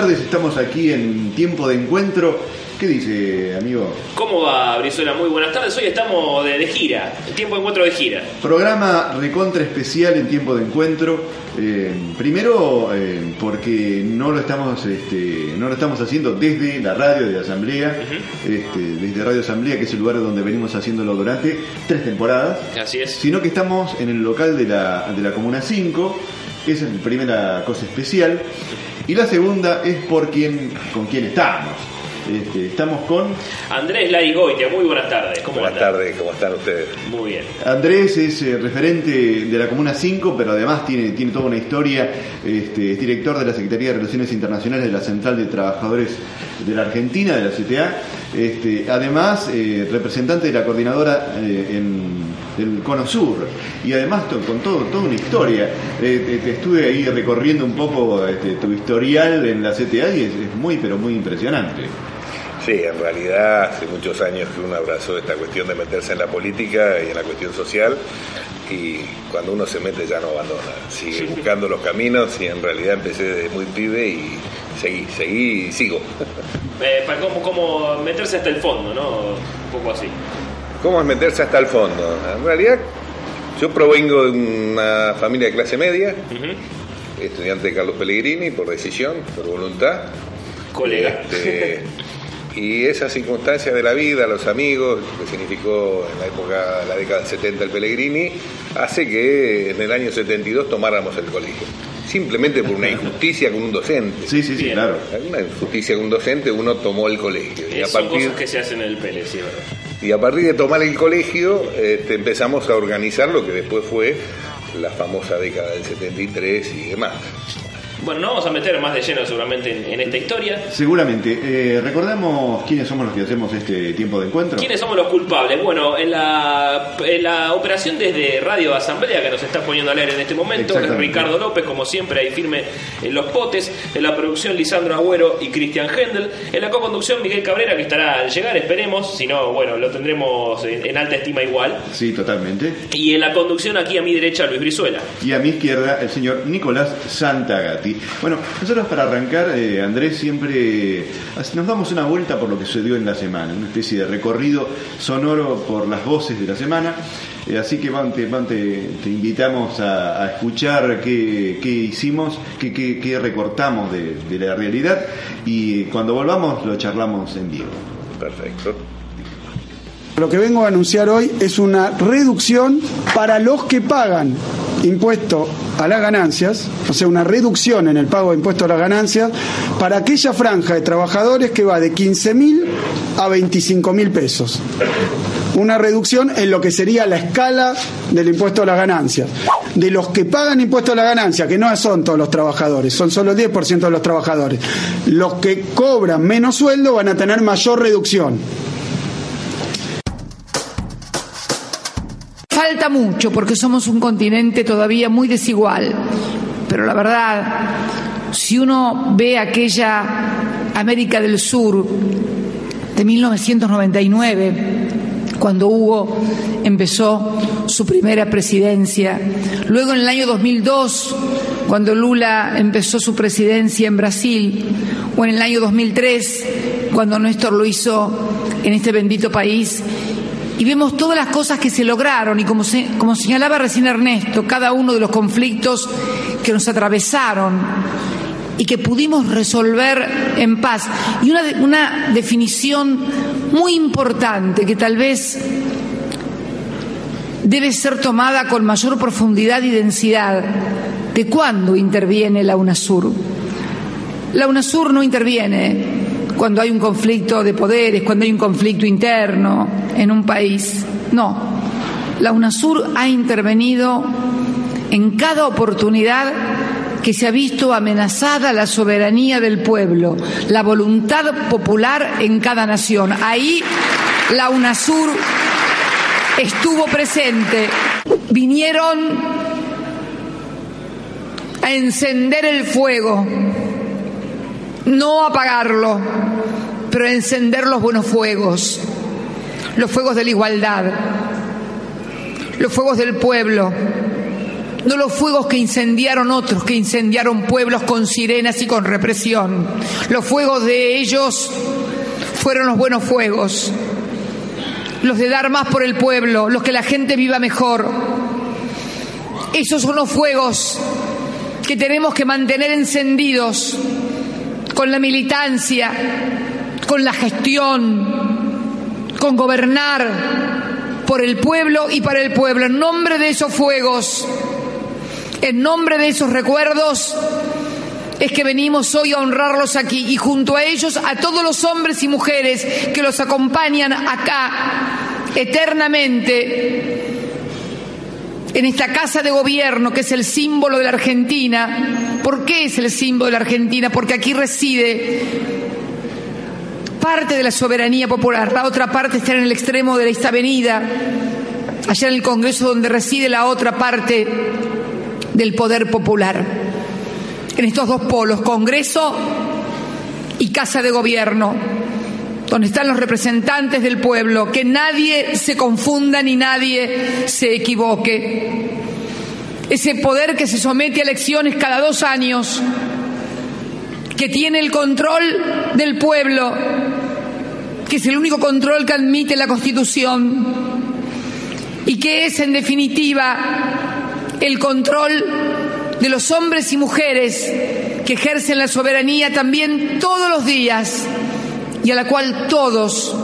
Tardes, estamos aquí en tiempo de encuentro. ¿Qué dice, amigo? ¿Cómo va, Brizuela? Muy buenas tardes. Hoy estamos de, de gira, el tiempo de encuentro de gira. Programa recontra especial en tiempo de encuentro. Eh, primero, eh, porque no lo estamos este, no lo estamos haciendo desde la radio de Asamblea, este, desde Radio Asamblea, que es el lugar donde venimos haciéndolo durante tres temporadas, Así es. sino que estamos en el local de la, de la Comuna 5. Esa es la primera cosa especial. Y la segunda es por quién, con quién estamos. Este, estamos con Andrés Larigoitia, muy buenas tardes. ¿Cómo Buenas tardes, ¿cómo están ustedes? Muy bien. Andrés es eh, referente de la Comuna 5, pero además tiene, tiene toda una historia. Este, es director de la Secretaría de Relaciones Internacionales de la Central de Trabajadores de la Argentina, de la CTA. Este, además, eh, representante de la coordinadora eh, en del Cono Sur. Y además to- con todo, toda una historia. Eh, te- te estuve ahí recorriendo un poco este, tu historial en la CTA y es, es muy, pero muy impresionante. Sí, en realidad hace muchos años que uno abrazó esta cuestión de meterse en la política y en la cuestión social y cuando uno se mete ya no abandona, sigue buscando los caminos y en realidad empecé desde muy pibe y seguí, seguí y sigo. Eh, para cómo, cómo meterse hasta el fondo, ¿no? Un poco así. ¿Cómo es meterse hasta el fondo? En realidad yo provengo de una familia de clase media, estudiante de Carlos Pellegrini por decisión, por voluntad. Colega. Este, y esa circunstancia de la vida, los amigos, lo que significó en la época, la década del 70 el Pellegrini, hace que en el año 72 tomáramos el colegio. Simplemente por una injusticia con un docente. Sí, sí, sí, Bien. claro. Una injusticia con un docente, uno tomó el colegio. Y Eh, a son partir, cosas que se hacen en el Pele, sí, verdad. Y a partir de tomar el colegio, este, empezamos a organizar lo que después fue la famosa década del 73 y demás. Bueno, no vamos a meter más de lleno seguramente en, en esta historia. Seguramente. Eh, recordemos quiénes somos los que hacemos este tiempo de encuentro. ¿Quiénes somos los culpables? Bueno, en la, en la operación desde Radio Asamblea que nos está poniendo al aire en este momento. Ricardo López, como siempre, ahí firme en los potes. En la producción, Lisandro Agüero y Cristian Hendel. En la co-conducción, Miguel Cabrera, que estará al llegar, esperemos. Si no, bueno, lo tendremos en, en alta estima igual. Sí, totalmente. Y en la conducción, aquí a mi derecha, Luis Brizuela. Y a mi izquierda, el señor Nicolás Santagati. Bueno, nosotros para arrancar, eh, Andrés, siempre nos damos una vuelta por lo que sucedió en la semana, una especie de recorrido sonoro por las voces de la semana. Eh, así que Van, te, Van, te- invitamos a, escuchar qué, hicimos, qué, recortamos de la realidad y cuando volvamos lo charlamos en vivo. Perfecto. Lo que vengo a anunciar hoy es una reducción para los que pagan impuesto a las ganancias, o sea, una reducción en el pago de impuesto a las ganancias para aquella franja de trabajadores que va de 15 mil a 25 mil pesos. Una reducción en lo que sería la escala del impuesto a las ganancias. De los que pagan impuesto a la ganancia, que no son todos los trabajadores, son solo el 10% de los trabajadores, los que cobran menos sueldo van a tener mayor reducción. Falta mucho porque somos un continente todavía muy desigual, pero la verdad, si uno ve aquella América del Sur de 1999, cuando Hugo empezó su primera presidencia. Luego en el año 2002, cuando Lula empezó su presidencia en Brasil. O en el año 2003, cuando Néstor lo hizo en este bendito país. Y vemos todas las cosas que se lograron y como, se- como señalaba recién Ernesto, cada uno de los conflictos que nos atravesaron y que pudimos resolver en paz. Y una, una definición muy importante que tal vez debe ser tomada con mayor profundidad y densidad de cuándo interviene la UNASUR. La UNASUR no interviene cuando hay un conflicto de poderes, cuando hay un conflicto interno en un país. No, la UNASUR ha intervenido en cada oportunidad que se ha visto amenazada la soberanía del pueblo, la voluntad popular en cada nación. Ahí la UNASUR estuvo presente. Vinieron a encender el fuego, no apagarlo, pero encender los buenos fuegos, los fuegos de la igualdad, los fuegos del pueblo, no los fuegos que incendiaron otros, que incendiaron pueblos con sirenas y con represión. Los fuegos de ellos fueron los buenos fuegos, los de dar más por el pueblo, los que la gente viva mejor. Esos son los fuegos que tenemos que mantener encendidos con la militancia, con la gestión, con gobernar por el pueblo y para el pueblo. En nombre de esos fuegos, en nombre de esos recuerdos, es que venimos hoy a honrarlos aquí y junto a ellos a todos los hombres y mujeres que los acompañan acá eternamente en esta casa de gobierno que es el símbolo de la Argentina. ¿Por qué es el símbolo de la Argentina? Porque aquí reside parte de la soberanía popular, la otra parte está en el extremo de esta avenida, allá en el Congreso donde reside la otra parte del poder popular. En estos dos polos, Congreso y Casa de Gobierno, donde están los representantes del pueblo, que nadie se confunda ni nadie se equivoque. Ese poder que se somete a elecciones cada dos años, que tiene el control del pueblo, que es el único control que admite la Constitución y que es en definitiva el control de los hombres y mujeres que ejercen la soberanía también todos los días y a la cual todos,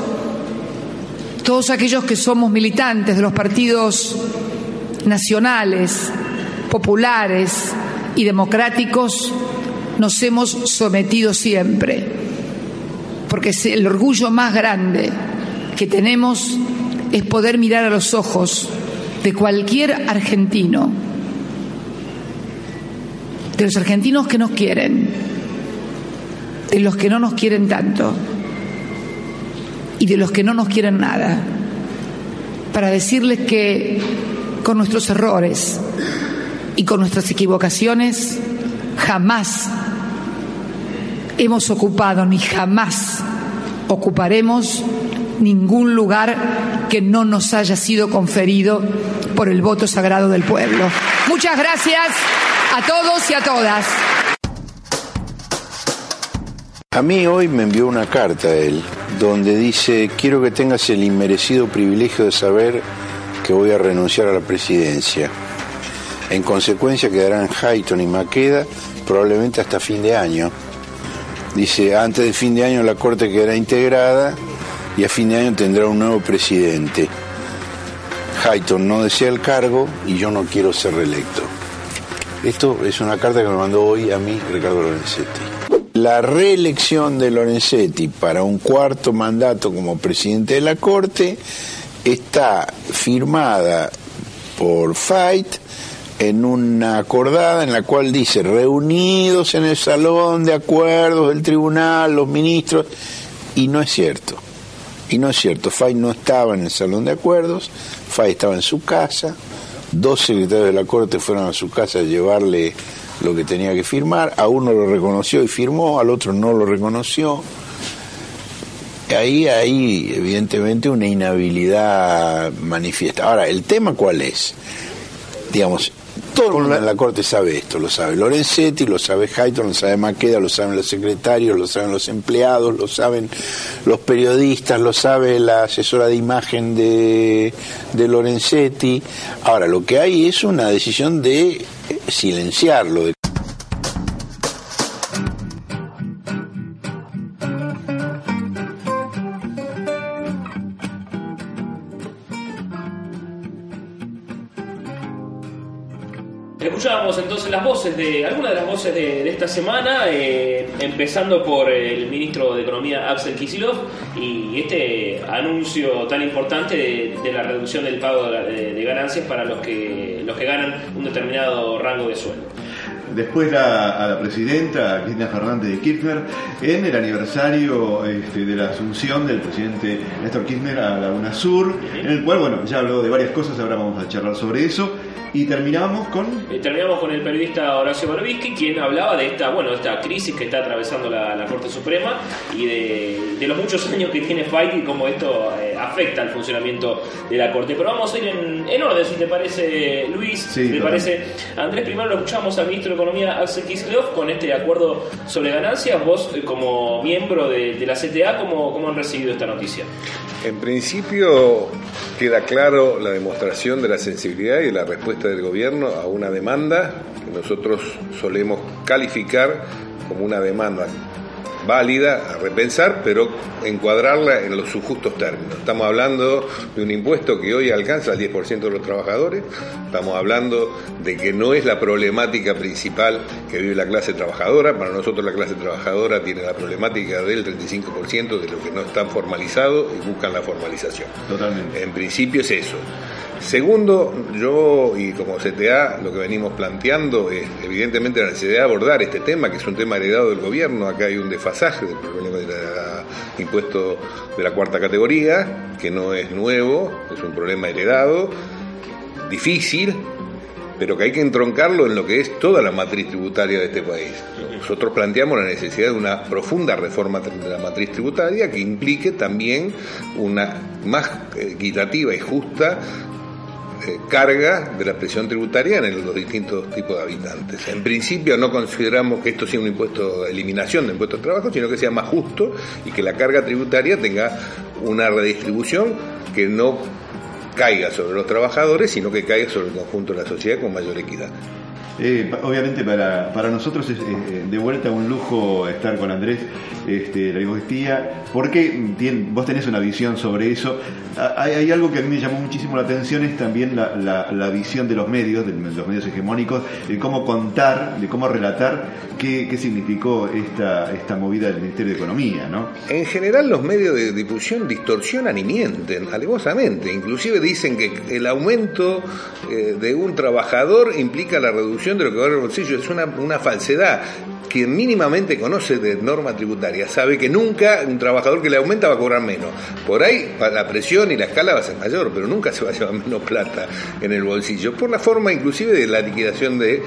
todos aquellos que somos militantes de los partidos nacionales, populares y democráticos, nos hemos sometido siempre, porque el orgullo más grande que tenemos es poder mirar a los ojos de cualquier argentino, de los argentinos que nos quieren, de los que no nos quieren tanto y de los que no nos quieren nada, para decirles que con nuestros errores y con nuestras equivocaciones jamás hemos ocupado ni jamás ocuparemos ningún lugar que no nos haya sido conferido por el voto sagrado del pueblo. Muchas gracias a todos y a todas. A mí hoy me envió una carta él, donde dice, quiero que tengas el inmerecido privilegio de saber que voy a renunciar a la presidencia. En consecuencia quedarán Hayton y Maqueda probablemente hasta fin de año. Dice, antes de fin de año la Corte quedará integrada y a fin de año tendrá un nuevo presidente. Hayton no desea el cargo y yo no quiero ser reelecto. Esto es una carta que me mandó hoy a mí Ricardo Lorenzetti. La reelección de Lorenzetti para un cuarto mandato como presidente de la Corte está firmada por Fight en una acordada en la cual dice reunidos en el salón de acuerdos del tribunal los ministros y no es cierto. Y no es cierto. Fay no estaba en el salón de acuerdos Fay estaba en su casa dos secretarios de la corte fueron a su casa a llevarle lo que tenía que firmar, a uno lo reconoció y firmó, al otro no lo reconoció. Ahí hay evidentemente una inhabilidad manifiesta. Ahora, ¿el tema cuál es? Digamos, todo el mundo en la Corte sabe esto, lo sabe Lorenzetti, lo sabe Hayton, lo sabe Maqueda, lo saben los secretarios, lo saben los empleados, lo saben los periodistas, lo sabe la asesora de imagen de, de Lorenzetti. Ahora, lo que hay es una decisión de silenciarlo, Escuchábamos entonces las voces de, algunas de las voces de, de esta semana, eh, empezando por el ministro de Economía Axel Kisilov y este anuncio tan importante de, de la reducción del pago de, de ganancias para los que, los que ganan un determinado rango de sueldo. Después la, a la presidenta, Cristina Fernández de Kirchner, en el aniversario este, de la asunción del presidente Néstor Kirchner a la UNASUR, en el cual, bueno, ya habló de varias cosas, ahora vamos a charlar sobre eso. Y terminamos con... Eh, terminamos con el periodista Horacio Barbisky, quien hablaba de esta, bueno, de esta crisis que está atravesando la, la Corte Suprema y de, de los muchos años que tiene Fight y cómo esto eh, afecta al funcionamiento de la Corte. Pero vamos a ir en, en orden, si te parece, Luis, Sí, ¿te parece? Andrés, primero lo escuchamos al ministro de Economía, Axel Kicillof, con este acuerdo sobre ganancias. Vos, eh, como miembro de, de la CTA, ¿cómo, ¿cómo han recibido esta noticia? En principio queda claro la demostración de la sensibilidad y de la respuesta del gobierno a una demanda que nosotros solemos calificar como una demanda válida a repensar, pero encuadrarla en los sus justos términos. Estamos hablando de un impuesto que hoy alcanza al 10% de los trabajadores, estamos hablando de que no es la problemática principal que vive la clase trabajadora, para nosotros la clase trabajadora tiene la problemática del 35% de lo que no están formalizados y buscan la formalización. Totalmente. En principio es eso. Segundo, yo y como CTA lo que venimos planteando es evidentemente la necesidad de abordar este tema, que es un tema heredado del gobierno. Acá hay un desfasaje del problema del impuesto de la cuarta categoría, que no es nuevo, es un problema heredado, difícil, pero que hay que entroncarlo en lo que es toda la matriz tributaria de este país. Nosotros planteamos la necesidad de una profunda reforma de la matriz tributaria que implique también una más equitativa y justa eh, carga de la presión tributaria en los distintos tipos de habitantes. En principio no consideramos que esto sea un impuesto de eliminación de impuestos de trabajo, sino que sea más justo y que la carga tributaria tenga una redistribución que no caiga sobre los trabajadores, sino que caiga sobre el conjunto de la sociedad con mayor equidad. Eh, obviamente para, para nosotros es eh, de vuelta un lujo estar con Andrés este, la Lingüistía, porque tien- vos tenés una visión sobre eso. Ah, Hay, algo que a mí me llamó muchísimo la atención, es también la, la- la visión de los medios, de los medios hegemónicos, de cómo contar, de cómo relatar qué, qué significó esta, esta movida del Ministerio de Economía, ¿no? En general los medios de difusión distorsionan y mienten alevosamente. Inclusive dicen que el aumento eh, de un trabajador implica la reducción de lo que va al bolsillo. Es una, falsedad. Quien mínimamente conoce de norma tributaria sabe que nunca un trabajador que le aumenta va a cobrar menos. Por ahí la presión y la escala va a ser mayor, pero nunca se va a llevar menos plata en el bolsillo. Por la forma inclusive de la liquidación del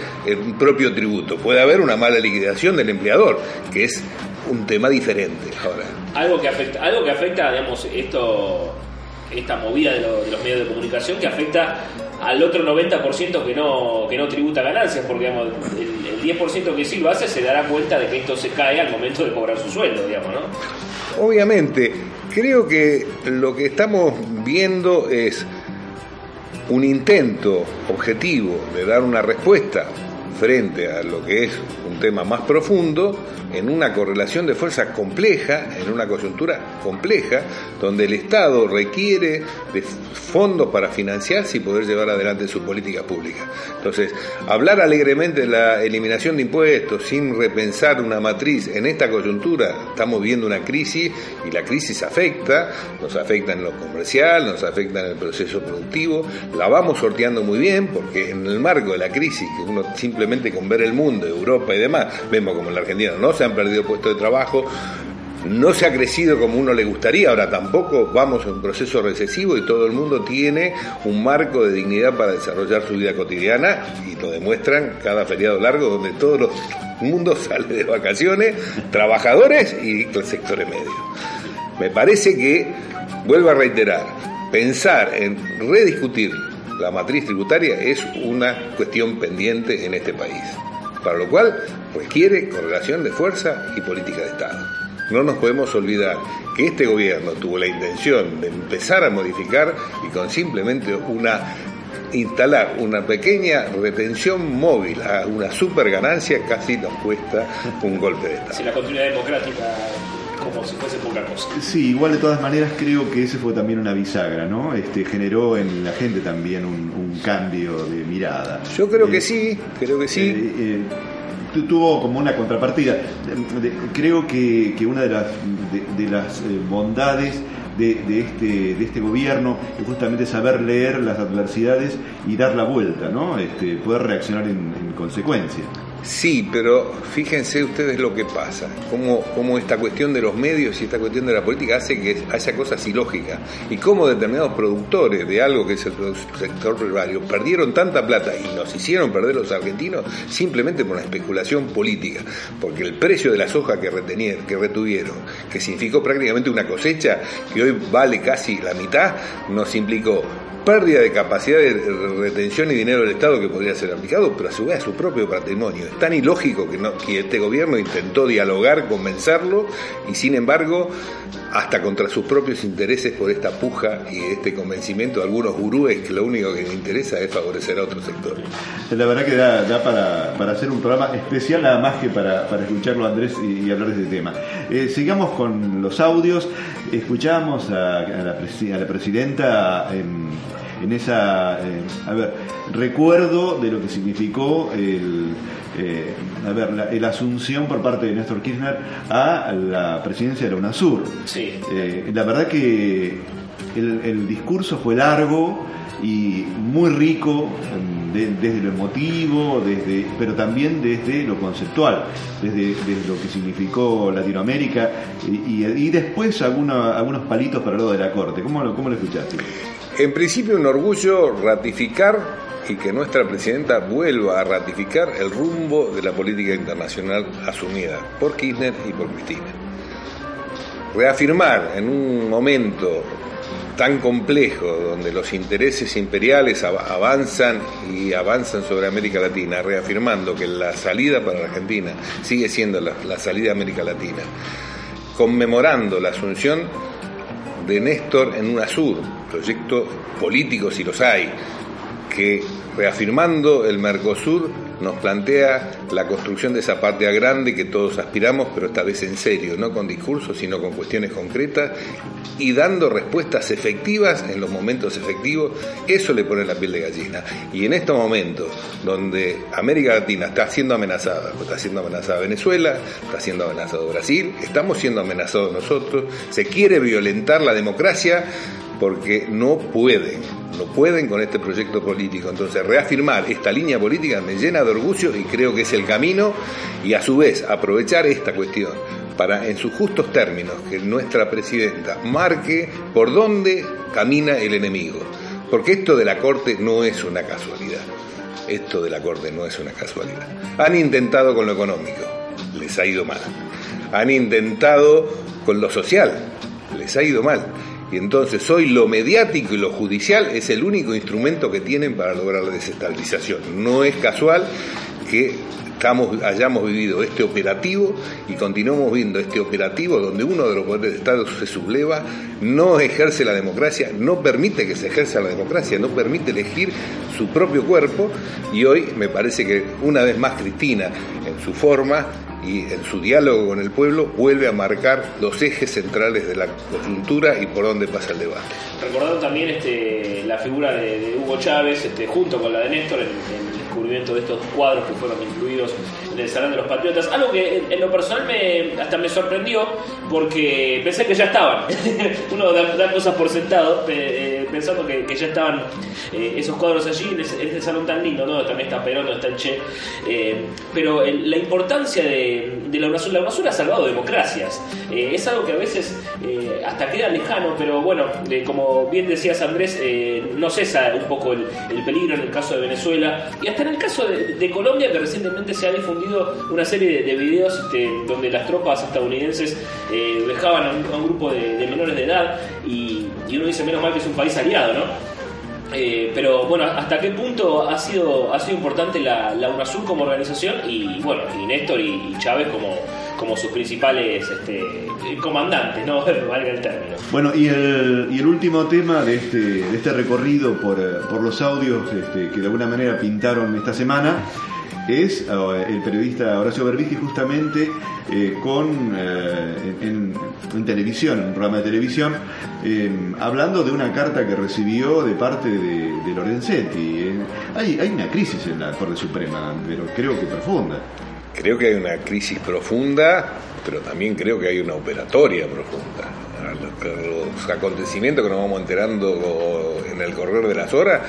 propio tributo. Puede haber una mala liquidación del empleador, que es un tema diferente. Ahora, Algo que afecta, algo que afecta, digamos, esto, esta movida de los medios de comunicación que afecta al otro 90% que no, que no tributa ganancias, porque digamos, el, el 10% que sí lo hace se dará cuenta de que esto se cae al momento de cobrar su sueldo, digamos, ¿no? Obviamente, creo que lo que estamos viendo es un intento objetivo de dar una respuesta frente a lo que es un tema más profundo en una correlación de fuerzas compleja, en una coyuntura compleja, donde el Estado requiere de fondos para financiarse y poder llevar adelante sus políticas públicas. Entonces, hablar alegremente de la eliminación de impuestos sin repensar una matriz en esta coyuntura, estamos viendo una crisis y la crisis afecta, nos afecta en lo comercial, nos afecta en el proceso productivo, la vamos sorteando muy bien porque en el marco de la crisis, que uno simplemente con ver el mundo, Europa y demás, vemos como en la Argentina no se han perdido puestos de trabajo, no se ha crecido como uno le gustaría, ahora tampoco vamos a un proceso recesivo y todo el mundo tiene un marco de dignidad para desarrollar su vida cotidiana y lo demuestran cada feriado largo donde todo los mundo sale de vacaciones, trabajadores y el sector medio. Me parece que, vuelvo a reiterar, pensar en rediscutir la matriz tributaria es una cuestión pendiente en este país, para lo cual requiere correlación de fuerza y política de Estado. No nos podemos olvidar que este gobierno tuvo la intención de empezar a modificar y con simplemente una instalar una pequeña retención móvil a una super ganancia casi nos cuesta un golpe de Estado. Si la continuidad democrática como si fuese poca cosa. Sí, igual de todas maneras creo que ese fue también una bisagra, ¿no? Este generó en la gente también un, un cambio de mirada. Yo creo que Eh, sí, creo que sí. eh, eh, tu- tuvo como una contrapartida. Creo que, que una de las, de, de las bondades de, de este, de este gobierno es justamente saber leer las adversidades y dar la vuelta, ¿no? Este, poder reaccionar en, en consecuencia. Sí, pero fíjense ustedes lo que pasa, cómo, cómo esta cuestión de los medios y esta cuestión de la política hace que haya cosas ilógicas. Y cómo determinados productores de algo que es el sector primario perdieron tanta plata y nos hicieron perder los argentinos simplemente por una especulación política, porque el precio de la soja que, que retuvieron, que significó prácticamente una cosecha que hoy vale casi la mitad, nos implicó pérdida de capacidad de retención y dinero del Estado que podría ser aplicado, pero a su vez a su propio patrimonio. Es tan ilógico que, este gobierno intentó dialogar, convencerlo, y sin embargo, hasta contra sus propios intereses por esta puja y este convencimiento de algunos gurúes que lo único que les interesa es favorecer a otros sectores. La verdad que da, para, hacer un programa especial nada más que para, para escucharlo Andrés y, hablar de este tema. Eh, sigamos con los audios. Escuchamos a, la, presidenta en, en esa... eh, a ver, recuerdo de lo que significó el... eh, a ver, la, el asunción por parte de Néstor Kirchner a la presidencia de la UNASUR. Sí. Eh, la verdad que el, el discurso fue largo y muy rico de- desde lo emotivo, desde, pero también desde lo conceptual, desde, desde lo que significó Latinoamérica y, y- y después alguna- algunos palitos para el lado de la corte. ¿Cómo lo, cómo lo escuchaste? En principio un orgullo ratificar y que nuestra presidenta vuelva a ratificar el rumbo de la política internacional asumida por Kirchner y por Cristina. Reafirmar en un momento tan complejo donde los intereses imperiales av- avanzan y avanzan sobre América Latina, reafirmando que la salida para la Argentina sigue siendo la, salida a América Latina, conmemorando la asunción de Néstor en UNASUR, proyectos políticos si los hay, que reafirmando el Mercosur nos plantea la construcción de esa patria grande que todos aspiramos, pero esta vez en serio, no con discursos, sino con cuestiones concretas y dando respuestas efectivas en los momentos efectivos, eso le pone la piel de gallina. Y en estos momentos, donde América Latina está siendo amenazada, está siendo amenazada Venezuela, está siendo amenazado Brasil, estamos siendo amenazados nosotros, se quiere violentar la democracia porque no pueden, no pueden con este proyecto político. Entonces, reafirmar esta línea política me llena de orgullo y creo que es el camino y a su vez aprovechar esta cuestión para, en sus justos términos, que nuestra presidenta marque por dónde camina el enemigo. Porque esto de la Corte no es una casualidad. Esto de la Corte no es una casualidad. Han intentado con lo económico, les ha ido mal. Han intentado con lo social, les ha ido mal. Y entonces hoy lo mediático y lo judicial es el único instrumento que tienen para lograr la desestabilización. No es casual que estamos, hayamos vivido este operativo y continuamos viendo este operativo donde uno de los poderes de Estado se subleva, no ejerce la democracia, no permite que se ejerza la democracia, no permite elegir su propio cuerpo y hoy me parece que una vez más Cristina en su forma y en su diálogo con el pueblo vuelve a marcar los ejes centrales de la coyuntura y por dónde pasa el debate. Recordando también este, la figura de, Hugo Chávez este, junto con la de Néstor en, en descubrimiento de estos cuadros que fueron incluidos en el Salón de los Patriotas. Algo que en, lo personal me, hasta me sorprendió porque pensé que ya estaban. Uno da, cosas por sentado eh, pensando que, ya estaban eh, esos cuadros allí en ese, salón tan lindo, ¿no? También está Perón, está el Che. Eh, pero el- la importancia de, de la UNASUR, la UNASUR ha salvado democracias. Eh, es algo que a veces hasta queda lejano, pero bueno, como bien decías Andrés, no cesa un poco el, el peligro en el caso de Venezuela y hasta en el caso de, Colombia, que recientemente se ha difundido una serie de, de videos este, donde las tropas estadounidenses eh, dejaban a un, grupo de, menores de edad y uno dice, menos mal que es un país aliado, ¿no? Eh, pero bueno, ¿hasta qué punto ha sido, ha sido importante la, la UNASUR como organización y bueno, y Néstor y, Chávez como, como sus principales este, comandantes, ¿no? Valga el término. Bueno, y el, y el último tema de este, de este recorrido por, eh, por los audios este, que de alguna manera pintaron esta semana es eh, el periodista Horacio Berbisky justamente eh, con eh, en, televisión, en un programa de televisión, hablando de una carta que recibió de parte de, Lorenzetti. Hay, hay una crisis en la Corte Suprema, pero creo que profunda. Creo que hay una crisis profunda, pero también creo que hay una operatoria profunda. Los, acontecimientos que nos vamos enterando en el correr de las horas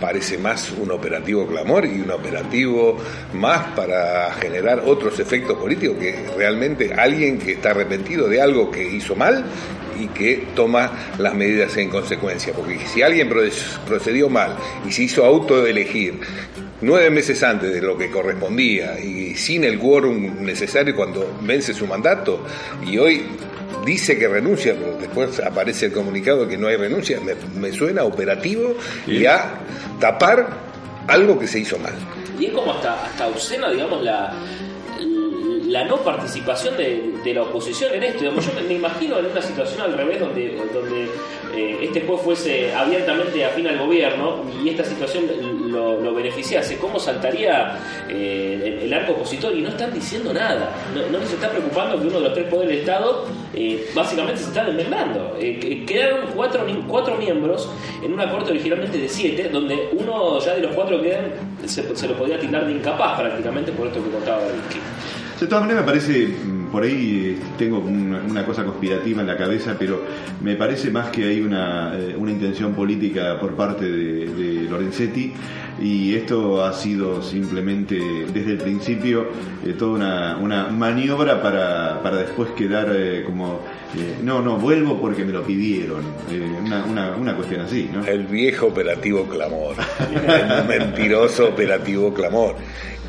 parece más un operativo clamor y un operativo más para generar otros efectos políticos que realmente alguien que está arrepentido de algo que hizo mal y que toma las medidas en consecuencia. Porque si alguien pro- procedió mal y se hizo autoelegir nueve meses antes de lo que correspondía y sin el quórum necesario cuando vence su mandato y hoy dice que renuncia, pero después aparece el comunicado que no hay renuncia, me, me suena operativo y a tapar algo que se hizo mal. Y es como hasta, hasta obscena, digamos, la, la no participación de, de la oposición en esto. Digamos, yo me, me imagino en una situación al revés donde, donde eh, este juez fuese abiertamente afín al gobierno y esta situación lo, lo beneficiase. ¿Cómo saltaría eh, el, arco opositor? Y no están diciendo nada. No, no les está preocupando que uno de los tres poderes del Estado eh, básicamente se está desmembrando. Eh, que- quedaron cuatro, cuatro miembros en una corte originalmente de siete, donde uno ya de los cuatro que quedan se, se lo podía tildar de incapaz prácticamente por esto que contaba Berbisky. De todas maneras me parece, por ahí eh, tengo una, una cosa conspirativa en la cabeza, pero me parece más que hay una, eh, una intención política por parte de, Lorenzetti y esto ha sido simplemente desde el principio eh, toda una, una maniobra para, para después quedar como, no, no, vuelvo porque me lo pidieron, una, una, una cuestión así, ¿no? El viejo operativo clamor, el mentiroso operativo clamor.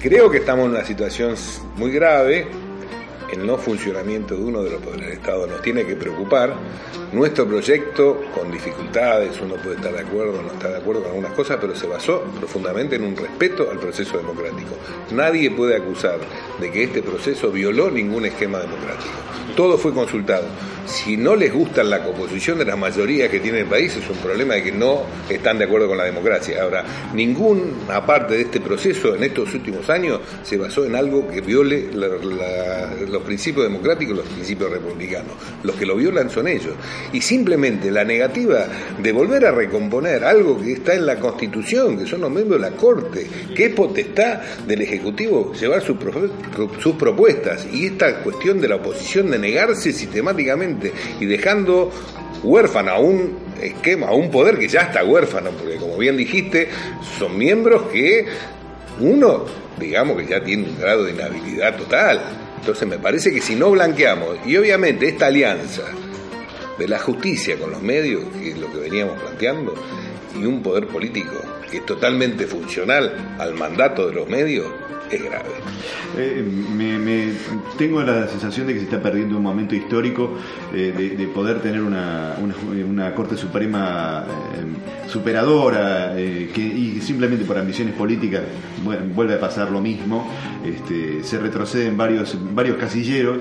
Creo que estamos en una situación muy grave. El no funcionamiento de uno de los poderes del Estado nos tiene que preocupar. Nuestro proyecto, con dificultades, uno puede estar de acuerdo o no estar de acuerdo con algunas cosas, pero se basó profundamente en un respeto al proceso democrático. Nadie puede acusar de que este proceso violó ningún esquema democrático. Todo fue consultado. Si no les gusta la composición de las mayorías que tiene el país, es un problema de que no están de acuerdo con la democracia. Ahora, ninguna parte de este proceso en estos últimos años se basó en algo que viole los principios democráticos, los principios republicanos. Los que lo violan son ellos. Y simplemente la negativa de volver a recomponer algo que está en la Constitución, que son los miembros de la Corte, que es potestad del Ejecutivo llevar sus pro- sus propuestas, y esta cuestión de la oposición de negarse sistemáticamente y dejando huérfano a un esquema, a un poder que ya está huérfano, porque como bien dijiste, son miembros que uno, digamos que ya tiene un grado de inhabilidad total. Entonces me parece que si no blanqueamos, y obviamente esta alianza de la justicia con los medios, que es lo que veníamos planteando, y un poder político que es totalmente funcional al mandato de los medios, es grave. Eh, me, tengo la sensación de que se está perdiendo un momento histórico eh, de, de poder tener una, una, Corte Suprema eh, superadora que, y simplemente por ambiciones políticas vuelve a pasar lo mismo, este, se retroceden varios, varios casilleros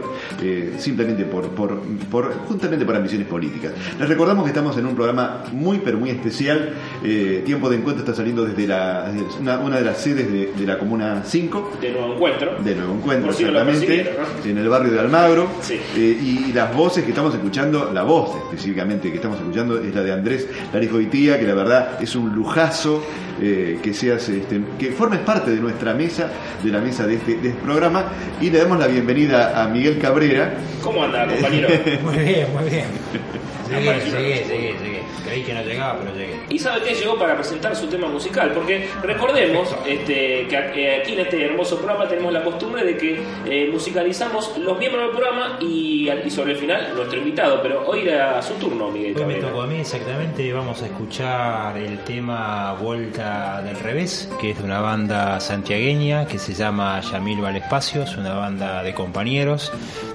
simplemente por, por, por, justamente por ambiciones políticas. Les recordamos que estamos en un programa muy pero muy especial, Tiempo de Encuentro está saliendo desde la, una de las sedes de, de la Comuna 5 De nuevo encuentro. de Nuevo Encuentro, Por si no lo exactamente, en el barrio de Almagro. Sí. Eh, y las voces que estamos escuchando, la voz específicamente que estamos escuchando es la de Andrés Larijo Itía, que la verdad es un lujazo eh, que seas, este, que formes parte de nuestra mesa, de la mesa de este, de este programa, y le damos la bienvenida a Miguel Cabrera. ¿Cómo anda, compañero? Muy bien, muy bien. Llegué, llegué, llegué, llegué. Creí que no llegaba, pero llegué. Y sabe que llegó para presentar su tema musical, porque recordemos este, que eh, aquí en este hermoso programa tenemos la costumbre de que eh, musicalizamos los miembros del programa y, y sobre el final nuestro invitado, pero hoy era su turno, Miguel Hoy me tocó a mí exactamente, vamos a escuchar el tema Vuelta del Revés, que es de una banda santiagueña que se llama Yamil Valespacio, es una banda de compañeros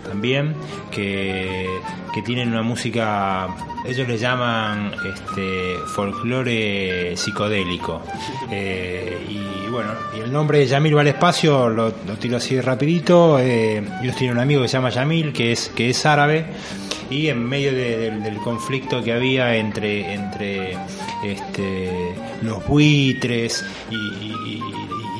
también, que, que tienen una música, ellos le llaman este, folclore psicodélico. Eh, y bueno, y el nombre de Yamil Valespacio lo, lo tiro así rapidito, eh, ellos tienen un amigo que se llama Yamil, que es, que es árabe, y en medio de- del, conflicto que había entre, entre este, los buitres y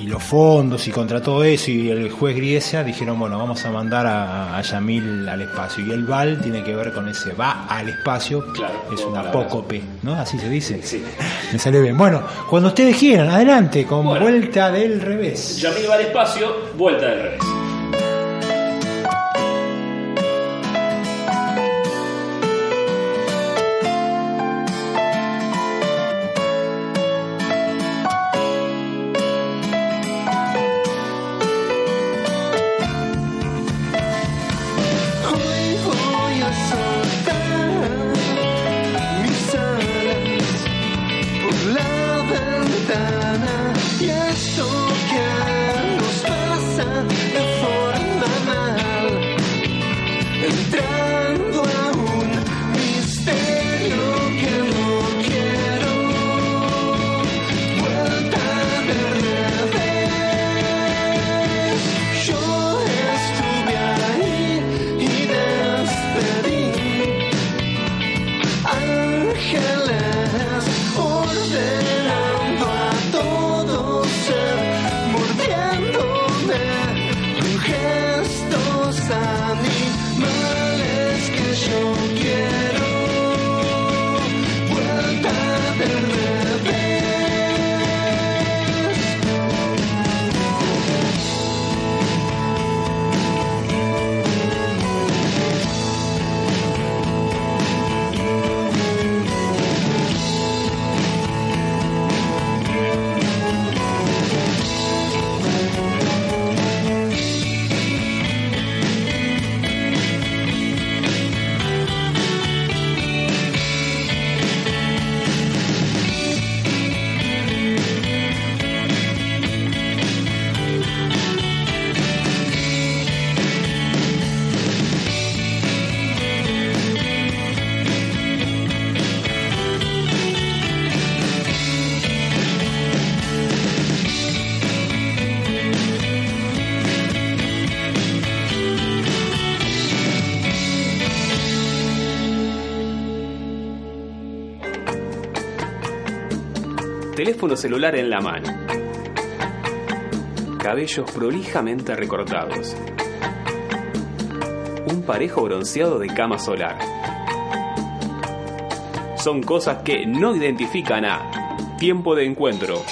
los fondos y contra todo eso y el juez Griesa dijeron bueno vamos a mandar a, a Yamil al espacio y el Val tiene que ver con ese va al espacio Claro, es una apócope ¿no? así se dice Sí. me sale bien bueno cuando ustedes quieran adelante con Bueno. vuelta del revés Yamil va al espacio, vuelta del revés. Celular en la mano. Cabellos prolijamente recortados. Un parejo bronceado de cama solar. Son cosas que no identifican a tiempo de encuentro.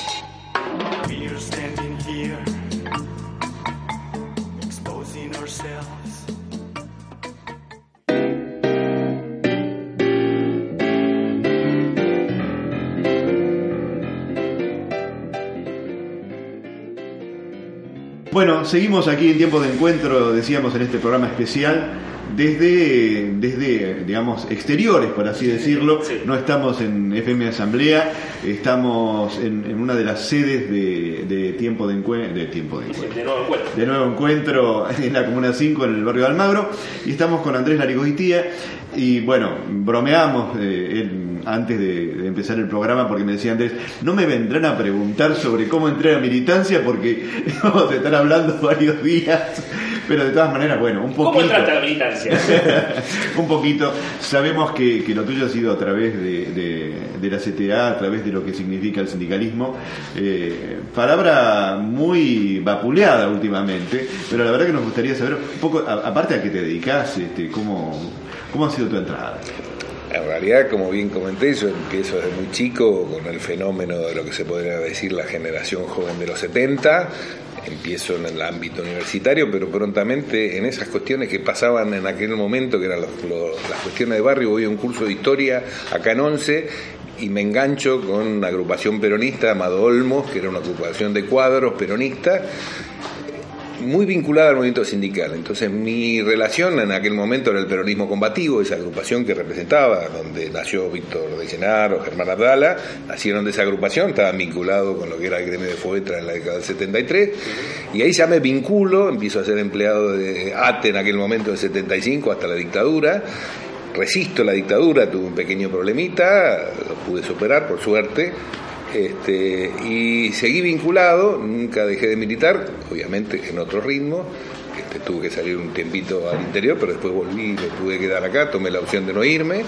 Bueno, seguimos aquí en tiempo de encuentro, decíamos en este programa especial, desde, desde digamos, exteriores, por así decirlo. Sí. No estamos en FM Asamblea, estamos en, en una de las sedes de, de tiempo de encuentro. De tiempo de encuentro De nuevo encuentro. de nuevo encuentro en la Comuna 5 en el barrio de Almagro y estamos con Andrés Larigoitía y bueno, bromeamos eh, él, antes de, de empezar el programa porque me decía Andrés, no me vendrán a preguntar sobre cómo entré a militancia porque vamos a estar hablando varios días, pero de todas maneras, bueno, un poquito... ¿Cómo entraste a la militancia? un poquito. Sabemos que, que lo tuyo ha sido a través de, de- de la CTA, a través de lo que significa el sindicalismo. Eh, palabra muy vapuleada últimamente, pero la verdad que nos gustaría saber un poco, a- aparte a qué te dedicas, este, cómo, cómo ha sido tu entrada. En realidad, como bien comenté, yo empiezo desde muy chico con el fenómeno de lo que se podría decir la generación joven de los 70. Empiezo en el ámbito universitario, pero prontamente en esas cuestiones que pasaban en aquel momento, que eran las cuestiones de barrio, voy a un curso de historia acá en Once y me engancho con una agrupación peronista, Amado Olmos, que era una agrupación de cuadros peronistas, muy vinculada al movimiento sindical. Entonces mi relación en aquel momento era el peronismo combativo, esa agrupación que representaba, donde nació Víctor de Llenaro, Germán Abdala, nacieron de esa agrupación, estaban vinculados con lo que era el gremio de Foetra en la década del 73, y ahí ya me vinculo, empiezo a ser empleado de ATE en aquel momento del 75 hasta la dictadura, resisto la dictadura, tuve un pequeño problemita, lo pude superar por suerte, este, y seguí vinculado, nunca dejé de militar, obviamente en otro ritmo. Este, tuve que salir un tiempito al interior, pero después volví, me pude quedar acá, tomé la opción de no irme,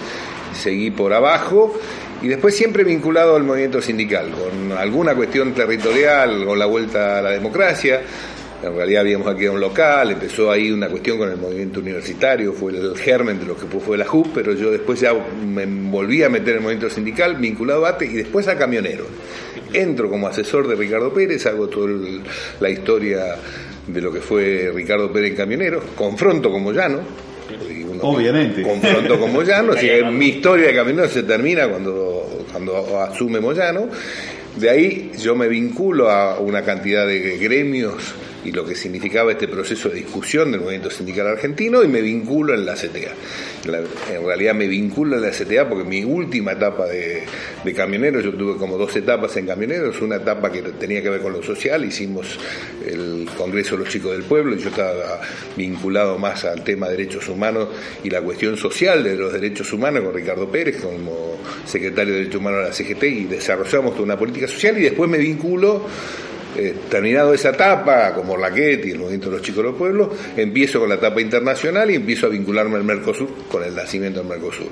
seguí por abajo y después siempre vinculado al movimiento sindical, con alguna cuestión territorial, con la vuelta a la democracia. En realidad habíamos aquí un local, empezó ahí una cuestión con el movimiento universitario, fue el germen de lo que fue la JUP, pero yo después ya me volví a meter en el movimiento sindical, vinculado a ATE y después a Camioneros. Entro como asesor de Ricardo Pérez, hago toda el- la historia de lo que fue Ricardo Pérez en Camioneros, confronto como llano, Obviamente. confronto con Moyano, así que mi historia de Camioneros se termina cuando, cuando asume Moyano. De ahí yo me vinculo a una cantidad de gremios y lo que significaba este proceso de discusión del movimiento sindical argentino y me vinculo en la CTA. En realidad me vinculo en la CTA porque mi última etapa de, de camioneros, yo tuve como dos etapas en camioneros, una etapa que tenía que ver con lo social, hicimos el Congreso de los Chicos del Pueblo y yo estaba vinculado más al tema de derechos humanos y la cuestión social de los derechos humanos con Ricardo Pérez como secretario de Derechos Humanos de la CGT y desarrollamos toda una política social y después me vinculo eh, terminado esa etapa, como Raquet y el movimiento de los chicos de los pueblos, empiezo con la etapa internacional y empiezo a vincularme al Mercosur con el nacimiento del Mercosur.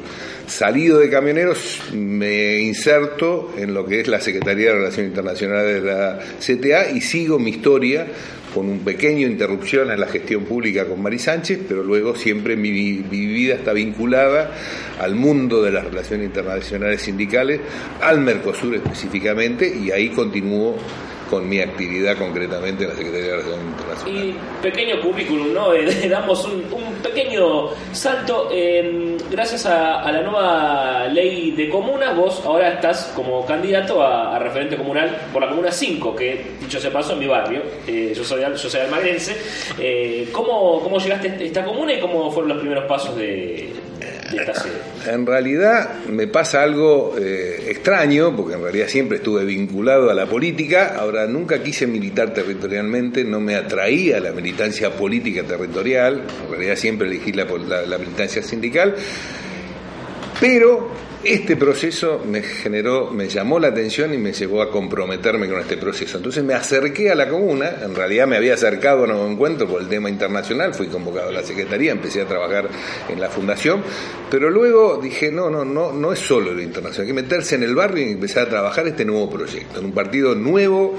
Salido de camioneros, me inserto en lo que es la Secretaría de Relaciones Internacionales de la CTA y sigo mi historia con un pequeño interrupción en la gestión pública con Mari Sánchez, pero luego siempre mi vida está vinculada al mundo de las relaciones internacionales sindicales, al Mercosur específicamente, y ahí continúo con mi actividad concretamente en la Secretaría de Relaciones Internacionales. Y pequeño currículum, ¿no? Eh, damos un, un pequeño salto. eh, gracias a, a la nueva ley de comunas, vos ahora estás como candidato a, a referente comunal por la Comuna 5, que dicho se pasó en mi barrio. Eh, yo soy, yo soy almagrense. Eh, ¿cómo, ¿Cómo llegaste a esta comuna y cómo fueron los primeros pasos de? En realidad me pasa algo eh, extraño, porque en realidad siempre estuve vinculado a la política, ahora nunca quise militar territorialmente, no me atraía la militancia política territorial, en realidad siempre elegí la, pol- la- la militancia sindical, pero este proceso me generó, me llamó la atención y me llevó a comprometerme con este proceso. Entonces me acerqué a la comuna, en realidad me había acercado a un nuevo encuentro por el tema internacional, fui convocado a la Secretaría, empecé a trabajar en la fundación, pero luego dije, no, no, no, no es solo lo internacional, hay que meterse en el barrio y empezar a trabajar este nuevo proyecto, en un partido nuevo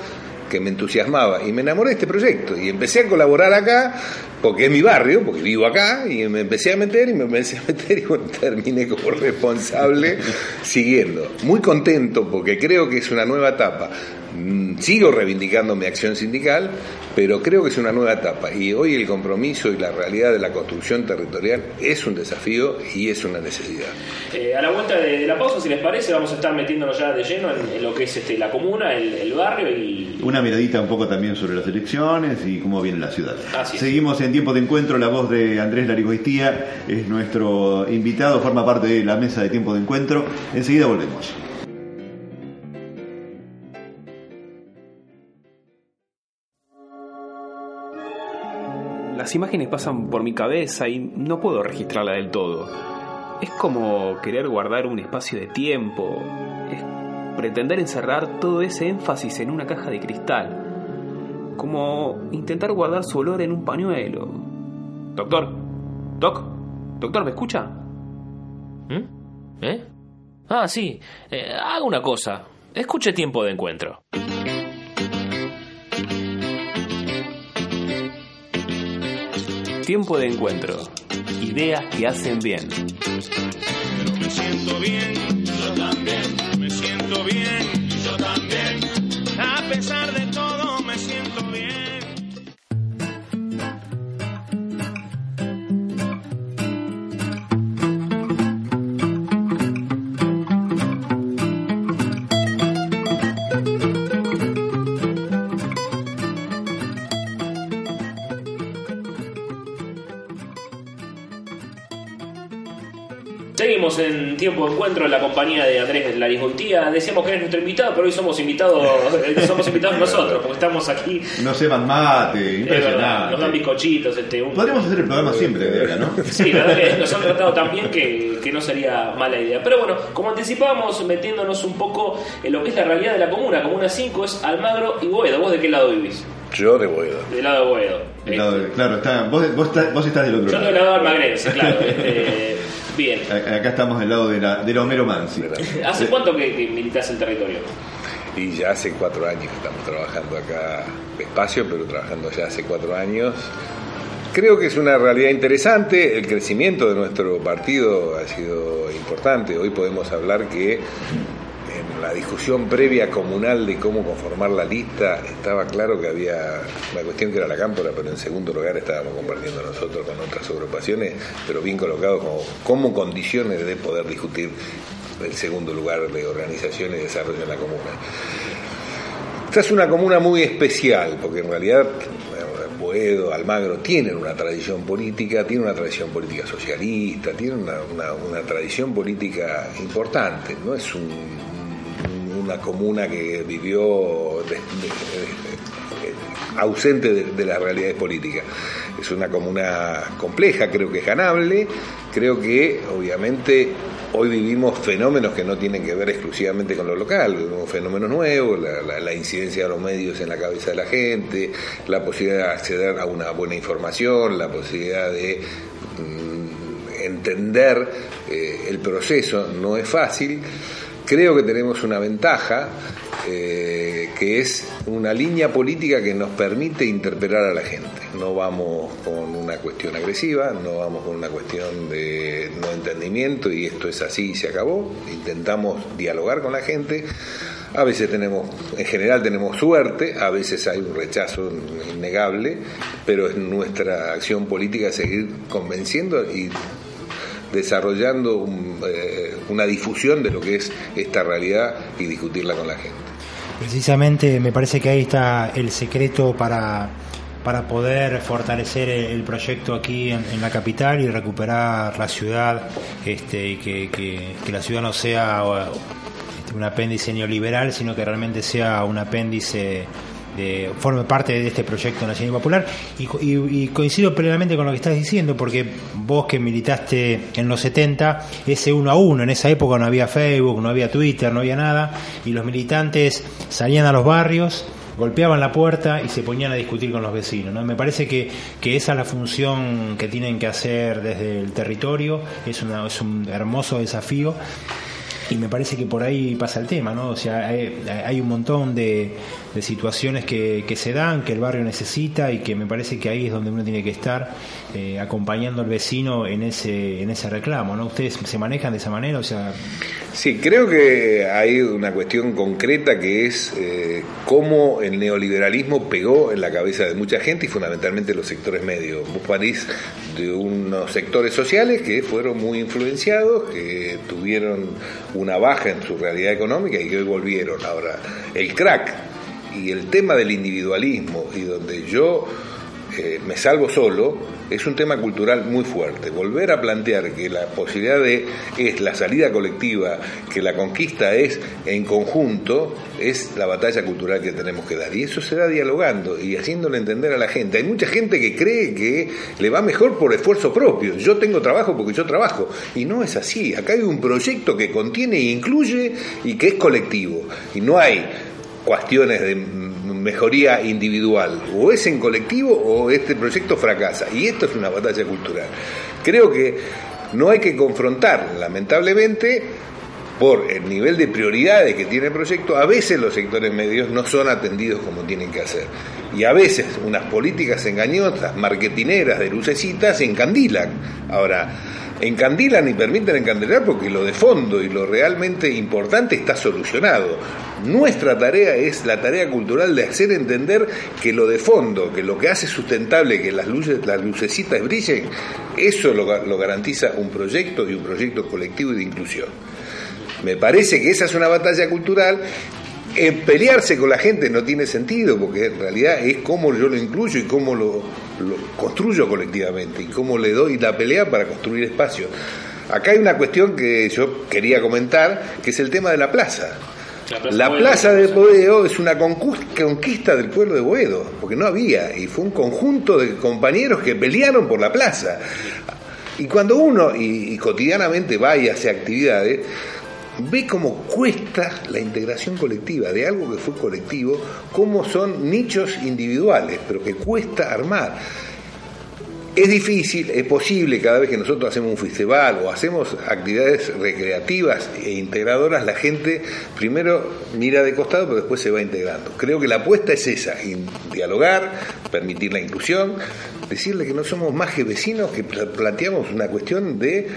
que me entusiasmaba y me enamoré de este proyecto y empecé a colaborar acá porque es mi barrio, porque vivo acá y me empecé a meter y me empecé a meter y bueno, terminé como responsable siguiendo. Muy contento porque creo que es una nueva etapa. Mm, Sigo reivindicando mi acción sindical, pero creo que es una nueva etapa y hoy el compromiso y la realidad de la construcción territorial es un desafío y es una necesidad. Eh, a la vuelta de, de la pausa, si les parece, vamos a estar metiéndonos ya de lleno en, en lo que es este, la comuna, el, el barrio y, Una miradita un poco también sobre las elecciones y cómo viene la ciudad. Así. Seguimos en tiempo de encuentro, la voz de Andrés Larigoistía es nuestro invitado, forma parte de la mesa de tiempo de encuentro. Enseguida volvemos. Las imágenes pasan por mi cabeza y no puedo registrarla del todo. Es como querer guardar un espacio de tiempo. Es pretender encerrar todo ese énfasis en una caja de cristal. Como intentar guardar su olor en un pañuelo. Doctor, Doc, doctor, ¿me escucha? ¿Mm? ¿Eh? Ah, sí. Eh, haga una cosa. Escuche tiempo de encuentro. Tiempo de encuentro. Ideas que hacen bien. Tiempo de encuentro en la compañía de Andrés Larisgontía. Decíamos que eres nuestro invitado, pero hoy somos invitados, eh, somos invitados nosotros, porque estamos aquí. No sepan mate, impresionante. nos dan bizcochitos. Este, un- Podríamos hacer el programa siempre de acá, ¿no? Sí, la verdad que nos han tratado tan bien que, que no sería mala idea. Pero bueno, como anticipábamos, metiéndonos un poco en lo que es la realidad de la comuna. Comuna 5 es Almagro y Boedo. ¿Vos de qué lado vivís? Yo de Boedo. Del lado de Boedo. Lado de- claro, está, vos, vos estás, vos estás del otro Yo lado. del lado almagrense, claro. este, bien. A- Acá estamos del lado de la, de la Homero Mansi. ¿Hace cuánto que, que militás el territorio? Y ya hace cuatro años que estamos trabajando acá despacio, pero trabajando ya hace cuatro años. Creo que es una realidad interesante. El crecimiento de nuestro partido ha sido importante. Hoy podemos hablar que la discusión previa comunal de cómo conformar la lista estaba claro que había una cuestión que era la cámpora, pero en segundo lugar estábamos compartiendo nosotros con otras agrupaciones, pero bien colocados como, condiciones de poder discutir el segundo lugar de organización y desarrollo en la comuna. Esta es una comuna muy especial, porque en realidad Boedo, Almagro tienen una tradición política, tienen una tradición política socialista, tienen una tradición política importante, no es un- una comuna que vivió de- ausente de, las realidades políticas. Es una comuna compleja, creo que es ganable, creo que obviamente hoy vivimos fenómenos que no tienen que ver exclusivamente con lo local, vivimos fenómenos nuevos, la, la- la incidencia de los medios en la cabeza de la gente, la posibilidad de acceder a una buena información, la posibilidad de mm, entender eh, el proceso, no es fácil. Creo que tenemos una ventaja, eh, que es una línea política que nos permite interpelar a la gente. No vamos con una cuestión agresiva, no vamos con una cuestión de no entendimiento y esto es así y se acabó. Intentamos dialogar con la gente. A veces tenemos, en general tenemos suerte, a veces hay un rechazo innegable, pero es nuestra acción política seguir convenciendo y desarrollando eh, una difusión de lo que es esta realidad y discutirla con la gente. Precisamente me parece que ahí está el secreto para, para poder fortalecer el, proyecto aquí en, la capital y recuperar la ciudad este, y que, la ciudad no sea este, un apéndice neoliberal, sino que realmente sea un apéndice de, forme parte de este proyecto nacional popular y, y- y coincido plenamente con lo que estás diciendo porque vos que militaste en los 70 ese uno a uno en esa época no había Facebook no había Twitter no había nada y los militantes salían a los barrios golpeaban la puerta y se ponían a discutir con los vecinos. ¿no? Me parece que, que esa es la función que tienen que hacer desde el territorio, es, una, es un hermoso desafío y me parece que por ahí pasa el tema, ¿no? O sea, hay, un montón de, de situaciones que, que se dan, que el barrio necesita y que me parece que ahí es donde uno tiene que estar eh, acompañando al vecino en ese, en ese reclamo, ¿no? ¿Ustedes se manejan de esa manera? O sea, Sí, creo que hay una cuestión concreta que es eh, cómo el neoliberalismo pegó en la cabeza de mucha gente y fundamentalmente los sectores medios. Vos parís de unos sectores sociales que fueron muy influenciados, que tuvieron una baja en su realidad económica y que hoy volvieron. Ahora, el crack y el tema del individualismo y donde yo me salvo solo es un tema cultural muy fuerte. Volver a plantear que la posibilidad de es la salida colectiva, que la conquista es en conjunto, es la batalla cultural que tenemos que dar. Y eso se da dialogando y haciéndole entender a la gente. Hay mucha gente que cree que le va mejor por esfuerzo propio. Yo tengo trabajo porque yo trabajo. Y no es así. Acá hay un proyecto que contiene e incluye y que es colectivo. Y no hay cuestiones de mejoría individual. O es en colectivo o este proyecto fracasa. Y esto es una batalla cultural. Creo que no hay que confrontar, lamentablemente, por el nivel de prioridades que tiene el proyecto, a veces los sectores medios no son atendidos como tienen que hacer. Y a veces unas políticas engañosas, marketineras de lucecitas, se encandilan. Ahora, encandilan y permiten encandilar porque lo de fondo y lo realmente importante está solucionado. Nuestra tarea es la tarea cultural de hacer entender que lo de fondo, que lo que hace sustentable que las luces, las lucecitas brillen, eso lo, lo garantiza un proyecto y un proyecto colectivo y de inclusión. Me parece que esa es una batalla cultural. Eh, pelearse con la gente no tiene sentido, porque en realidad es cómo yo lo incluyo y cómo lo, lo construyo colectivamente, y cómo le doy la pelea para construir espacio. Acá hay una cuestión que yo quería comentar, que es el tema de la plaza. La plaza de Boedo es una conquista del pueblo de Boedo, porque no había, y fue un conjunto de compañeros que pelearon por la plaza. Y cuando uno, y, y cotidianamente va y hace actividades, ve cómo cuesta la integración colectiva de algo que fue colectivo, cómo son nichos individuales, pero que cuesta armar. Es difícil, es posible cada vez que nosotros hacemos un festival o hacemos actividades recreativas e integradoras, la gente primero mira de costado, pero después se va integrando. Creo que la apuesta es esa, dialogar, permitir la inclusión, decirle que no somos más que vecinos, que pla- planteamos una cuestión de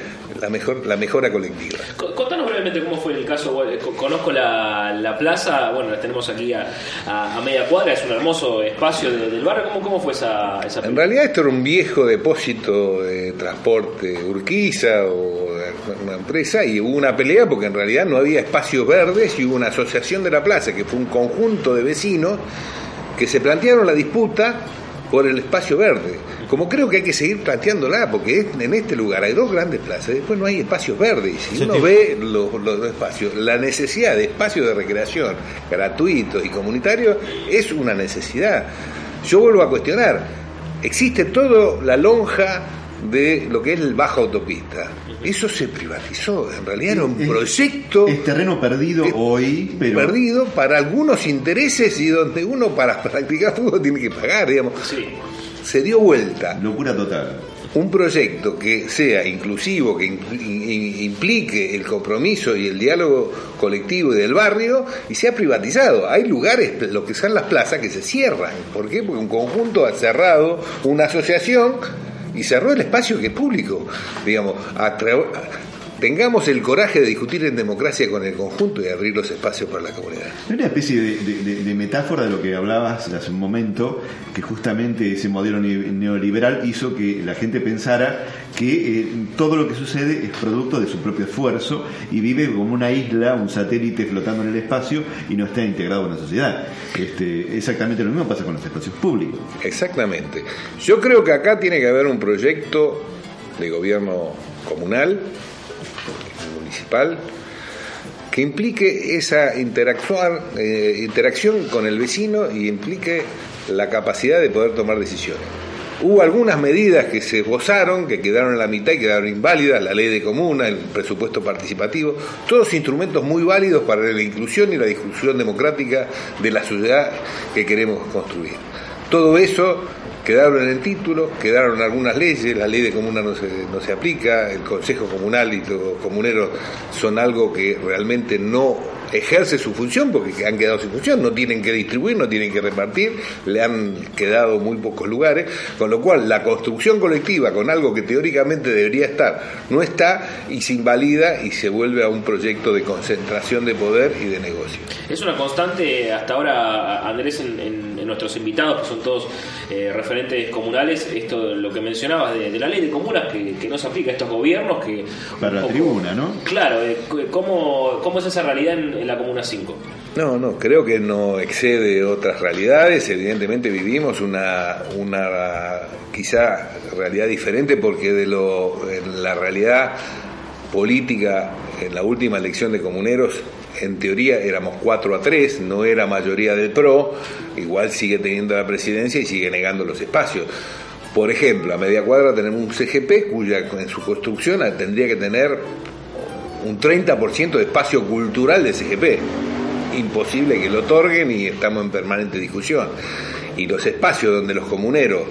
la, mejor, la mejora colectiva. Co- Contanos brevemente cómo fue el caso. Conozco la, la plaza, bueno, la tenemos aquí a, a- a media cuadra, es un hermoso espacio de- del barrio. ¿Cómo, cómo fue esa, esa En realidad esto era un viejo depósito de transporte Urquiza o de una empresa y hubo una pelea porque en realidad no había espacios verdes y hubo una asociación de la plaza que fue un conjunto de vecinos que se plantearon la disputa por el espacio verde. Como creo que hay que seguir planteándola, porque en este lugar hay dos grandes plazas, después no hay espacios verdes. Y si uno ve los, los espacios, la necesidad de espacios de recreación gratuitos y comunitarios es una necesidad. Yo vuelvo a cuestionar, existe toda la lonja de lo que es el baja autopista. Eso se privatizó, en realidad era un Es- proyecto Es terreno perdido Es hoy, pero perdido para algunos intereses y donde uno para practicar fútbol tiene que pagar, digamos. Sí. Se dio vuelta locura total. Un proyecto que sea inclusivo, que implique el compromiso y el diálogo colectivo y del barrio y sea privatizado. Hay lugares, lo que son las plazas, que se cierran. ¿Por qué? Porque un conjunto ha cerrado una asociación y cerró el espacio que es público. Digamos, a tengamos el coraje de discutir en democracia con el conjunto y abrir los espacios para la comunidad. Hay una especie de, de- de- de metáfora de lo que hablabas hace un momento, que justamente ese modelo ne- neoliberal hizo que la gente pensara que eh, todo lo que sucede es producto de su propio esfuerzo y vive como una isla, un satélite flotando en el espacio y no está integrado en la sociedad. Este, exactamente lo mismo pasa con los espacios públicos. Exactamente. Yo creo que acá tiene que haber un proyecto de gobierno comunal, que implique esa interactuar, eh, interacción con el vecino y implique la capacidad de poder tomar decisiones. Hubo algunas medidas que se esbozaron, que quedaron en la mitad y quedaron inválidas, la ley de comuna, el presupuesto participativo, todos instrumentos muy válidos para la inclusión y la discusión democrática de la sociedad que queremos construir. Todo eso quedaron en el título, quedaron algunas leyes, la ley de comuna no se, no se aplica, el Consejo Comunal y los comuneros son algo que realmente no ejerce su función porque han quedado sin función, no tienen que distribuir, no tienen que repartir, le han quedado muy pocos lugares, con lo cual la construcción colectiva con algo que teóricamente debería estar no está y se invalida y se vuelve a un proyecto de concentración de poder y de negocio. Es una constante hasta ahora, Andrés, en, en- en nuestros invitados, que son todos eh, referentes comunales, esto lo que mencionabas de, de la ley de comunas que, que no se aplica a estos gobiernos que... Para la poco- tribuna, ¿no? Claro, eh, ¿cómo, ¿cómo es esa realidad en, en la Comuna 5? No, no, creo que no excede otras realidades. Evidentemente vivimos una, una quizá realidad diferente porque de lo, en la realidad política en la última elección de comuneros en teoría éramos 4 a 3, no era mayoría del PRO, igual sigue teniendo la presidencia y sigue negando los espacios. Por ejemplo, a media cuadra tenemos un CGP cuya en su construcción tendría que tener un 30% de espacio cultural de CGP. Imposible que lo otorguen y estamos en permanente discusión. Y los espacios donde los comuneros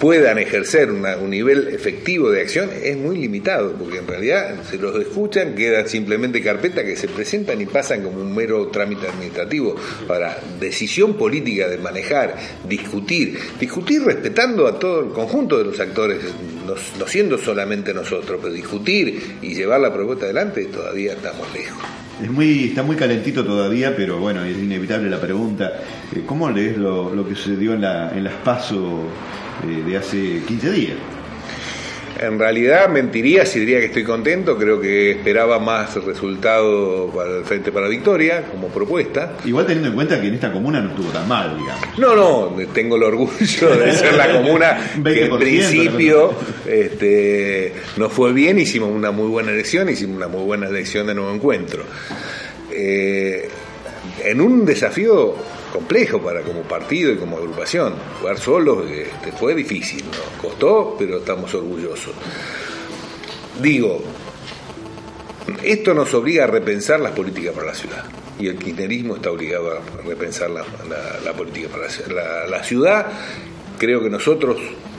puedan ejercer una- un nivel efectivo de acción es muy limitado, porque en realidad se los escuchan, quedan simplemente carpetas que se presentan y pasan como un mero trámite administrativo para decisión política de manejar, discutir, discutir respetando a todo el conjunto de los actores no, siendo solamente nosotros, pero discutir y llevar la propuesta adelante, todavía estamos lejos. Es muy, está muy calentito todavía, pero bueno, es inevitable la pregunta. Eh, ¿Cómo lees lo, lo que sucedió en, la, en las PASO de hace 15 días? En realidad mentiría si diría que estoy contento, creo que esperaba más resultado para el Frente para la Victoria como propuesta. Igual teniendo en cuenta que en esta comuna no estuvo tan mal, digamos. No, no, tengo el orgullo de ser la comuna que en 20%, principio este, nos fue bien, hicimos una muy buena elección, hicimos una muy buena elección de nuevo encuentro. Eh, en un desafío complejo para como partido y como agrupación, jugar solos este, fue difícil, nos costó, pero estamos orgullosos. Digo, esto nos obliga a repensar las políticas para la ciudad. Y el kirchnerismo está obligado a repensar la, la- política para. La, la ciudad, creo que nosotros,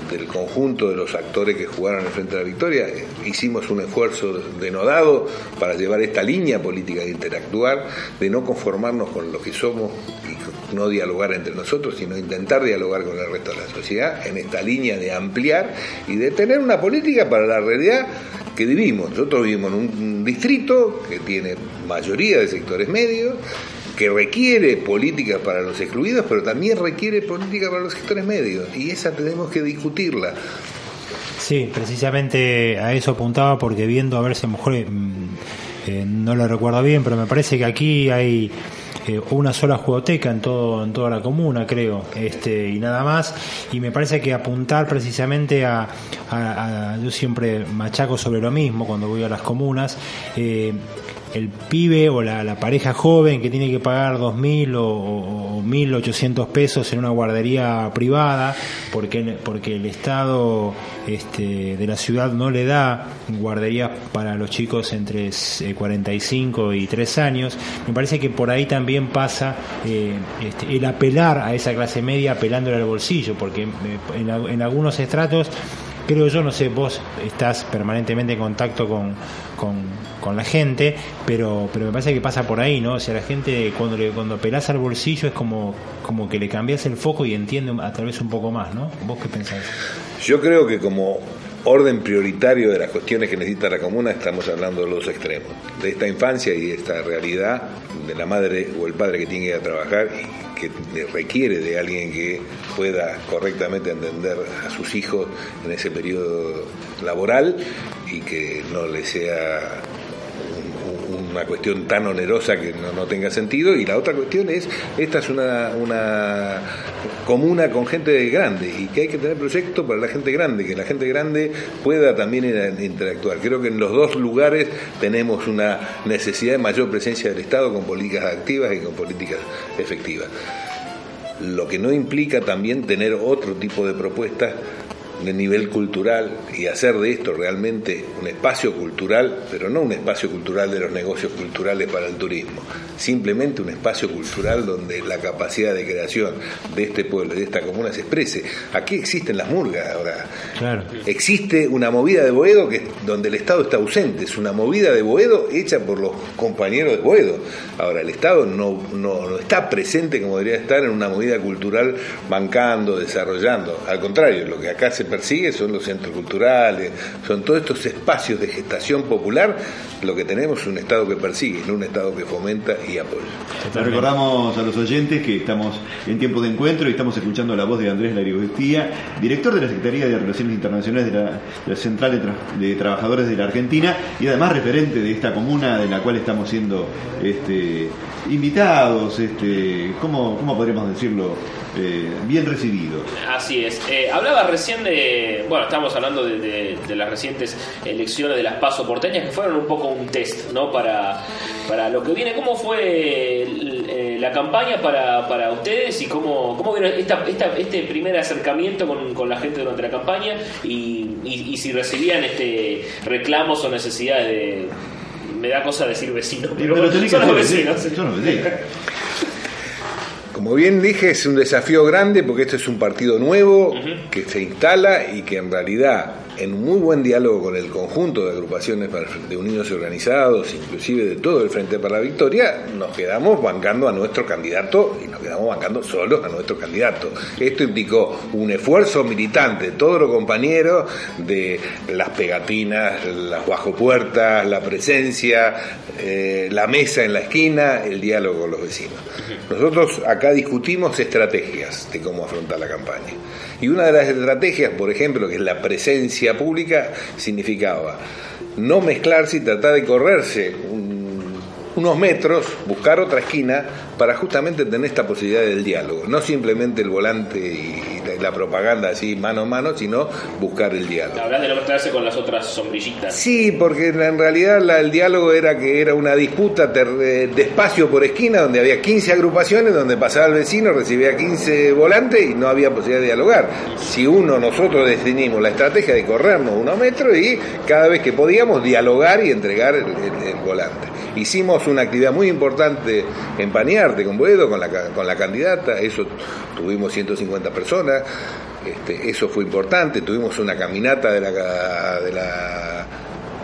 del conjunto de los actores que jugaron en Frente de la Victoria, hicimos un esfuerzo denodado para llevar esta línea política de interactuar, de no conformarnos con lo que somos y no dialogar entre nosotros, sino intentar dialogar con el resto de la sociedad en esta línea de ampliar y de tener una política para la realidad que vivimos. Nosotros vivimos en un distrito que tiene mayoría de sectores medios, que requiere políticas para los excluidos, pero también requiere política para los sectores medios, y esa tenemos que discutirla. Sí, precisamente a eso apuntaba porque viendo, a ver si mejor mm, eh, no lo recuerdo bien, pero me parece que aquí hay eh, una sola jugoteca en todo en toda la comuna, creo, este y nada más. Y me parece que apuntar precisamente a, yo siempre machaco sobre lo mismo cuando voy a las comunas. eh, el pibe o la, pareja joven que tiene que pagar 2.000 o, o, o 1.800 pesos en una guardería privada porque, porque el Estado este, de la ciudad no le da guarderías para los chicos entre eh, 45 y 3 años, me parece que por ahí también pasa eh, este, el apelar a esa clase media apelándole al bolsillo, porque eh, en algunos estratos creo yo, no sé, vos estás permanentemente en contacto con, con, con la gente, pero, pero me parece que pasa por ahí, ¿no? O sea, la gente cuando le, cuando pelás al bolsillo es como, como que le cambias el foco y entiende a través un poco más, ¿no? ¿Vos qué pensás? Yo creo que como orden prioritario de las cuestiones que necesita la comuna estamos hablando de los extremos, de esta infancia y de esta realidad de la madre o el padre que tiene que ir a trabajar y que requiere de alguien que pueda correctamente entender a sus hijos en ese periodo laboral y que no le sea una cuestión tan onerosa que no, tenga sentido y la otra cuestión es esta es una, una comuna con gente grande y que hay que tener proyectos para la gente grande que la gente grande pueda también interactuar. Creo que en los dos lugares tenemos una necesidad de mayor presencia del Estado con políticas activas y con políticas efectivas. Lo que no implica también tener otro tipo de propuestas de nivel cultural y hacer de esto realmente un espacio cultural, pero no un espacio cultural de los negocios culturales para el turismo, simplemente un espacio cultural donde la capacidad de creación de este pueblo, de esta comuna se exprese. Aquí existen las murgas ahora. Claro. Existe una movida de Boedo que donde el Estado está ausente, es una movida de Boedo hecha por los compañeros de Boedo. Ahora, el Estado no, no, no está presente como debería estar en una movida cultural bancando, desarrollando. Al contrario, lo que acá se persigue son los centros culturales, son todos estos espacios de gestación popular. Lo que tenemos es un Estado que persigue, no un Estado que fomenta y apoya. Le recordamos a los oyentes que estamos en tiempo de encuentro y estamos escuchando la voz de Andrés Larigostía, director de la Secretaría de Relaciones Internacionales de la, de la Central de, Tra- de Trabajadores de la Argentina y además referente de esta comuna de la cual estamos siendo este, invitados, este, ¿cómo, ¿cómo podríamos decirlo? Eh, bien recibidos. Así es. Eh, hablaba recién de. Bueno, estamos hablando de, de- de las recientes elecciones de las PASO porteñas que fueron un poco un test, ¿no? Para, para lo que viene. ¿Cómo fue eh, la campaña para, para ustedes y cómo, cómo vieron esta, esta- este primer acercamiento con, con la gente durante la campaña y, y- y si recibían este reclamos o necesidades de. Me da cosa decir vecino, pero, Pero tenés que son los ser vecinos. vecino, son los vecinos. Como bien dije, es un desafío grande porque este es un partido nuevo que se instala y que en realidad en muy buen diálogo con el conjunto de agrupaciones de unidos y organizados, inclusive de todo el Frente para la Victoria, nos quedamos bancando a nuestro candidato y nos quedamos bancando solos a nuestro candidato. Esto implicó un esfuerzo militante de todos los compañeros de las pegatinas, las bajo puertas, la presencia, eh, la mesa en la esquina, el diálogo con los vecinos. Nosotros acá discutimos estrategias de cómo afrontar la campaña. Y una de las estrategias, por ejemplo, que es la presencia pública, significaba no mezclarse y tratar de correrse un- unos metros, buscar otra esquina para justamente tener esta posibilidad del diálogo. No simplemente el volante y la, propaganda así mano a mano, sino buscar el diálogo. Hablas de no mezclarse con las otras sombrillitas. Sí, porque en realidad la- el diálogo era que era una disputa ter- eh, de espacio por esquina donde había 15 agrupaciones, donde pasaba el vecino, recibía 15 volantes y no había posibilidad de dialogar. Si uno, nosotros definimos la estrategia de corrernos unos metros y cada vez que podíamos dialogar y entregar el, el- el volante. Hicimos una actividad muy importante en Paniarte con Boedo, con la, con la candidata, eso tuvimos 150 personas, este, eso fue importante, tuvimos una caminata de la, de la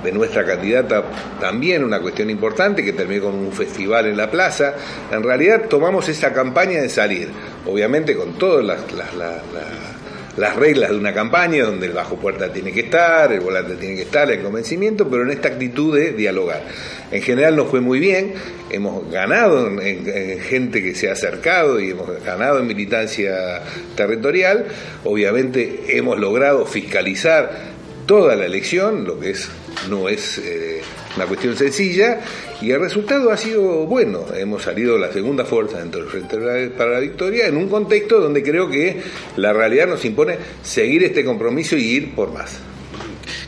de nuestra candidata también una cuestión importante que terminó con un festival en la plaza. En realidad tomamos esa campaña de salir, obviamente con todas las, las, las- las- las reglas de una campaña donde el bajo puerta tiene que estar, el volante tiene que estar, el convencimiento, pero en esta actitud de dialogar. En general nos fue muy bien, hemos ganado en, en gente que se ha acercado y hemos ganado en militancia territorial, obviamente hemos logrado fiscalizar toda la elección, lo que es no es eh, una cuestión sencilla, y el resultado ha sido bueno. Hemos salido la segunda fuerza dentro del Frente para la Victoria en un contexto donde creo que la realidad nos impone seguir este compromiso y ir por más.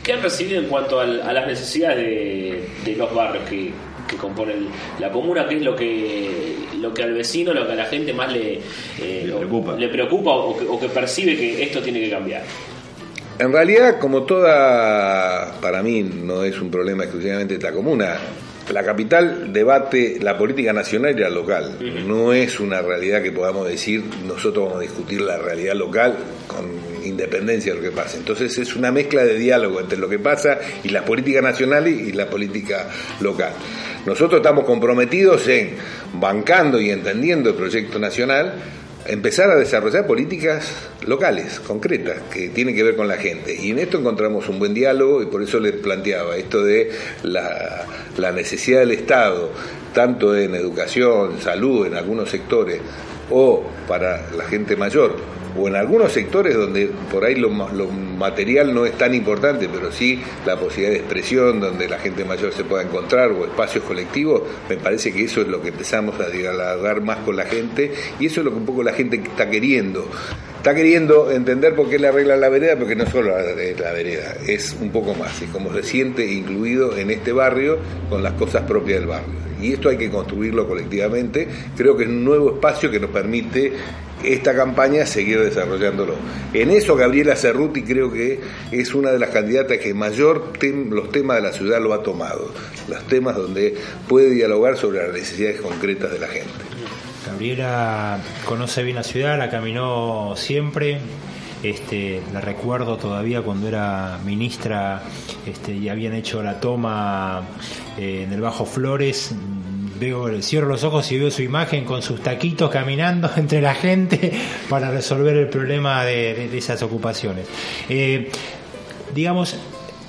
¿Qué han recibido en cuanto al- a, las necesidades de, de los barrios que, que componen la comuna? ¿Qué es lo que lo que al vecino, lo que a la gente más le, eh, Le preocupa. le preocupa o que, o que percibe que esto tiene que cambiar? En realidad, como toda, para mí no es un problema exclusivamente de esta comuna, la capital debate la política nacional y la local. No es una realidad que podamos decir, nosotros vamos a discutir la realidad local con independencia de lo que pase. Entonces es una mezcla de diálogo entre lo que pasa y las políticas nacionales y la política local. Nosotros estamos comprometidos en, bancando y entendiendo el proyecto nacional, empezar a desarrollar políticas locales, concretas, que tienen que ver con la gente. Y en esto encontramos un buen diálogo y por eso les planteaba esto de la, necesidad del Estado, tanto en educación, salud, en algunos sectores, o para la gente mayor, o en algunos sectores donde por ahí lo, lo material no es tan importante, pero sí la posibilidad de expresión donde la gente mayor se pueda encontrar o espacios colectivos, me parece que eso es lo que empezamos a dialogar más con la gente y eso es lo que un poco la gente está queriendo. Está queriendo entender por qué le arreglan la vereda, porque no solo la, vereda, es un poco más, y cómo se siente incluido en este barrio con las cosas propias del barrio. Y esto hay que construirlo colectivamente, creo que es un nuevo espacio que nos permite esta campaña seguir desarrollándolo. En eso Gabriela Cerruti creo que es una de las candidatas que mayor los temas de la ciudad lo ha tomado, los temas donde puede dialogar sobre las necesidades concretas de la gente. Gabriela conoce bien la ciudad, la caminó siempre. Este, la recuerdo todavía cuando era ministra este, y habían hecho la toma eh, en el Bajo Flores. Veo, cierro los ojos y veo su imagen con sus taquitos caminando entre la gente para resolver el problema de, esas ocupaciones. Eh, digamos,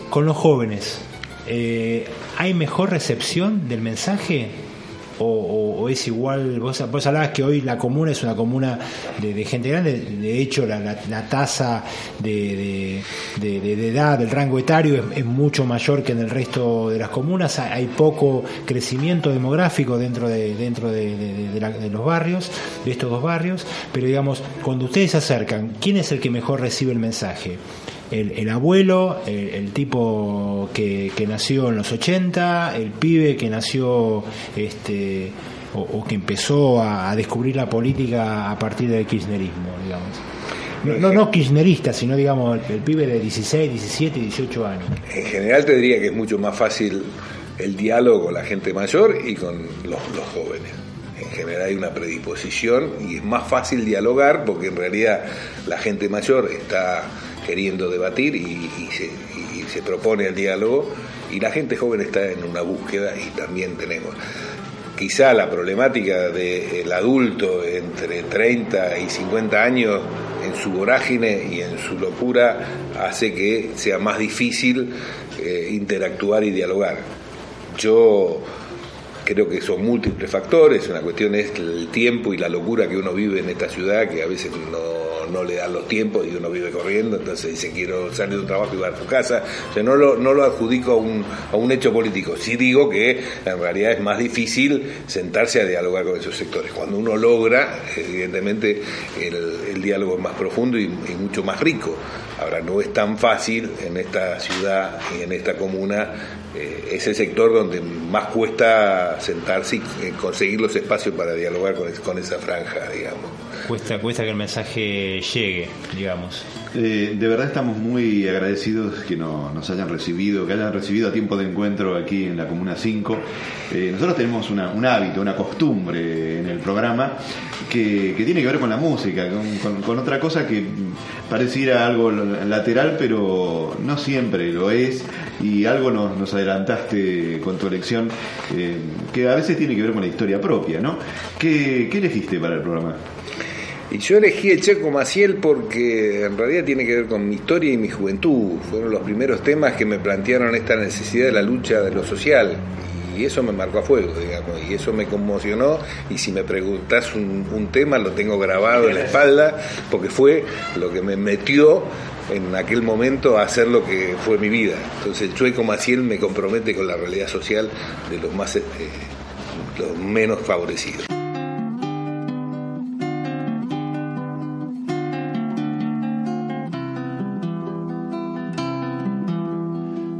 con los jóvenes, eh, ¿hay mejor recepción del mensaje? O, es igual? Vos, vos hablabas que hoy la comuna es una comuna de, gente grande, de hecho la, tasa de, edad, del rango etario es, mucho mayor que en el resto de las comunas, hay, poco crecimiento demográfico dentro de, dentro de los barrios, de estos dos barrios, pero digamos, cuando ustedes se acercan, ¿quién es el que mejor recibe el mensaje? El, el abuelo, el, tipo que, nació en los 80, el pibe que nació este o, que empezó a, descubrir la política a partir del kirchnerismo, digamos. No, no, kirchnerista, sino digamos el, pibe de 16, 17, 18 años. En general te diría que es mucho más fácil el diálogo con la gente mayor y con los jóvenes. En general hay una predisposición y es más fácil dialogar porque en realidad la gente mayor está queriendo debatir y, se, propone el diálogo y la gente joven está en una búsqueda y también tenemos. Quizá la problemática del adulto entre 30 y 50 años en su vorágine y en su locura hace que sea más difícil eh, interactuar y dialogar. Yo creo que son múltiples factores, una cuestión es el tiempo y la locura que uno vive en esta ciudad, que a veces no, no le dan los tiempos y uno vive corriendo, entonces dice quiero salir de un trabajo y ir a su casa, o sea, no lo, no lo adjudico a un, a un hecho político, sí digo que en realidad es más difícil sentarse a dialogar con esos sectores. Cuando uno logra, evidentemente el, diálogo es más profundo y, y mucho más rico. Ahora, no es tan fácil en esta ciudad y en esta comuna eh, es el sector donde más cuesta sentarse y eh, conseguir los espacios para dialogar con, es- con esa franja, digamos. Cuesta, cuesta que el mensaje llegue, digamos. Eh, de verdad estamos muy agradecidos que no- nos hayan recibido, que hayan recibido a tiempo de encuentro aquí en la Comuna 5. Eh, nosotros tenemos una- un hábito, una costumbre en el programa que, que tiene que ver con la música, con, con- con otra cosa que pareciera algo lateral, pero no siempre lo es. Y algo nos, nos adelantaste con tu elección, eh, que a veces tiene que ver con la historia propia, ¿no? ¿Qué, qué elegiste para el programa? Y yo elegí el Checo Maciel porque en realidad tiene que ver con mi historia y mi juventud. Fueron los primeros temas que me plantearon esta necesidad de la lucha de lo social. Y eso me marcó a fuego, digamos, y eso me conmocionó. Y si me preguntás un, un tema, lo tengo grabado en la espalda, porque fue lo que me metió en aquel momento a hacer lo que fue mi vida. Entonces, el Chueco Maciel me compromete con la realidad social de los más, este, los menos favorecidos.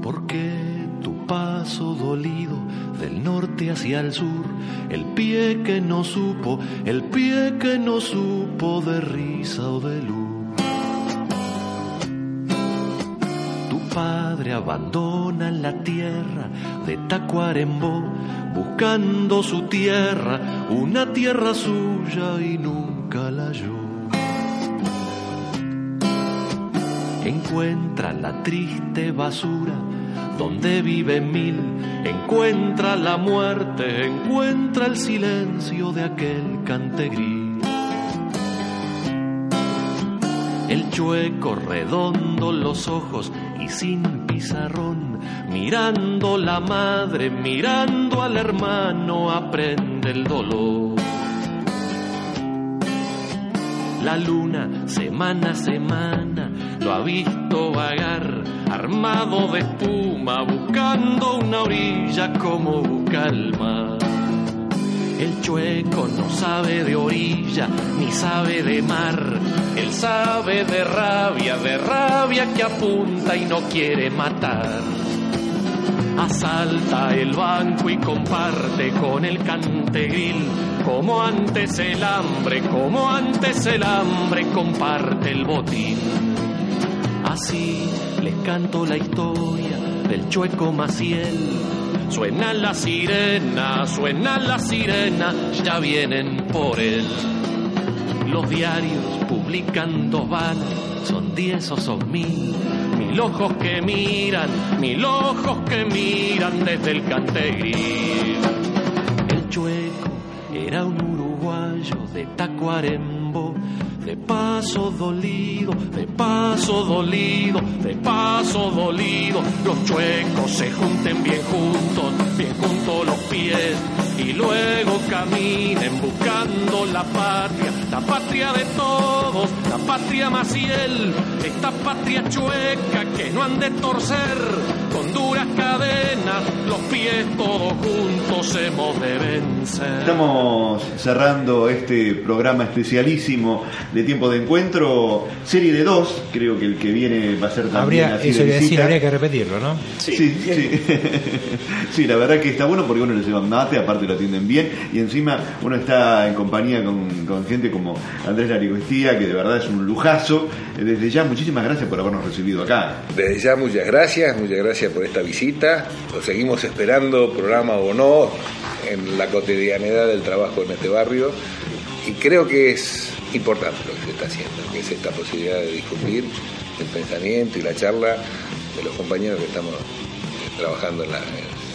Porque tu paso dolido del norte hacia el sur, el pie que no supo, el pie que no supo de risa o de luz. Tu padre abandona la tierra de Tacuarembó, buscando su tierra, una tierra suya y nunca la halló. Encuentra la triste basura donde vive mil, encuentra la muerte, encuentra el silencio de aquel cantegrí. El chueco redondo los ojos y sin pizarrón, mirando la madre, mirando al hermano, aprende el dolor. La luna, semana a semana, lo ha visto vagar, armado de espuma, buscando una orilla como busca el mar. El chueco no sabe de orilla, ni sabe de mar. Él sabe de rabia, de rabia que apunta y no quiere matar. Asalta el banco y comparte con el cantegril. Como antes el hambre, como antes el hambre comparte el botín. Así les canto la historia del chueco Maciel. Suena la sirena, suena la sirena, ya vienen por él. Los diarios publican dos balas, son diez o son mil. Mil ojos que miran, mil ojos que miran desde el cantegril. El chueco era un uruguayo de Tacuarembó, de paso dolido, de paso dolido, de paso dolido. Los chuecos se junten bien juntos, bien juntos los pies y luego caminen buscando la patria, la patria de todos, la patria Maciel, esta patria chueca que no han de torcer con duras cadenas, los pies todos juntos hemos de vencer. Estamos cerrando este programa especialísimo de tiempo de encuentro, serie de dos, creo que el que viene va a ser también Habría, así eso de decir, habría que repetirlo, ¿no? Sí, sí. Sí, la verdad que está bueno porque uno le lleva mate, aparte lo atienden bien y encima uno está en compañía con, con gente como Andrés Larigostía, que de verdad es un lujazo. Eh, Desde ya, muchísimas gracias por habernos recibido acá. Desde ya muchas gracias, muchas gracias por esta visita. Lo seguimos esperando, programa o no, en la cotidianidad del trabajo en este barrio. Y creo que es importante lo que se está haciendo, que es esta posibilidad de difundir el pensamiento y la charla de los compañeros que estamos trabajando en, la-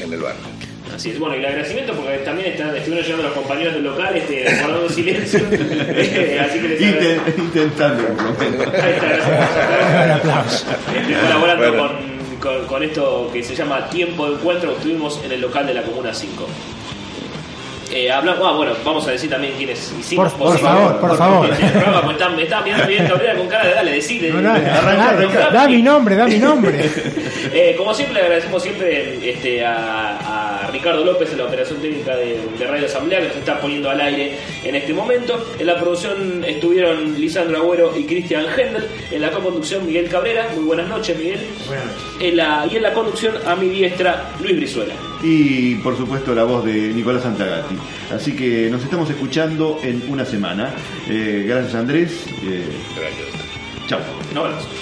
en el bar. Así es, bueno, y el agradecimiento porque también están, estuvieron llegando los compañeros del local este, guardando silencio. Eh, Así que les agradezco. Inten- Intentando, por lo menos. Ahí está, gracias. Estoy colaborando Bueno. con, con- con esto que se llama Tiempo de Encuentro, que estuvimos en el local de la Comuna 5. Eh, hablamos, ah, bueno, vamos a decir también quiénes hicimos Por- por favor, por favor. El programa, pues están, me están mirando bien Cabrera con cara de dale, decide. No, dale, arranca, dale, arranca. da mi nombre, da mi nombre. Eh, como siempre, le agradecemos siempre este, a, a Ricardo López en la operación técnica de, de Radio Asamblea que nos está poniendo al aire en este momento. En la producción estuvieron Lisandro Agüero y Cristian Hendel. En la conducción, Miguel Cabrera. Muy buenas noches, Miguel. En la, y en la conducción, a mi diestra, Luis Brizuela. Y por supuesto la voz de Nicolás Santagati. Así que nos estamos escuchando en una semana. Eh, gracias Andrés. Eh, Gracias. chao. Nos vemos.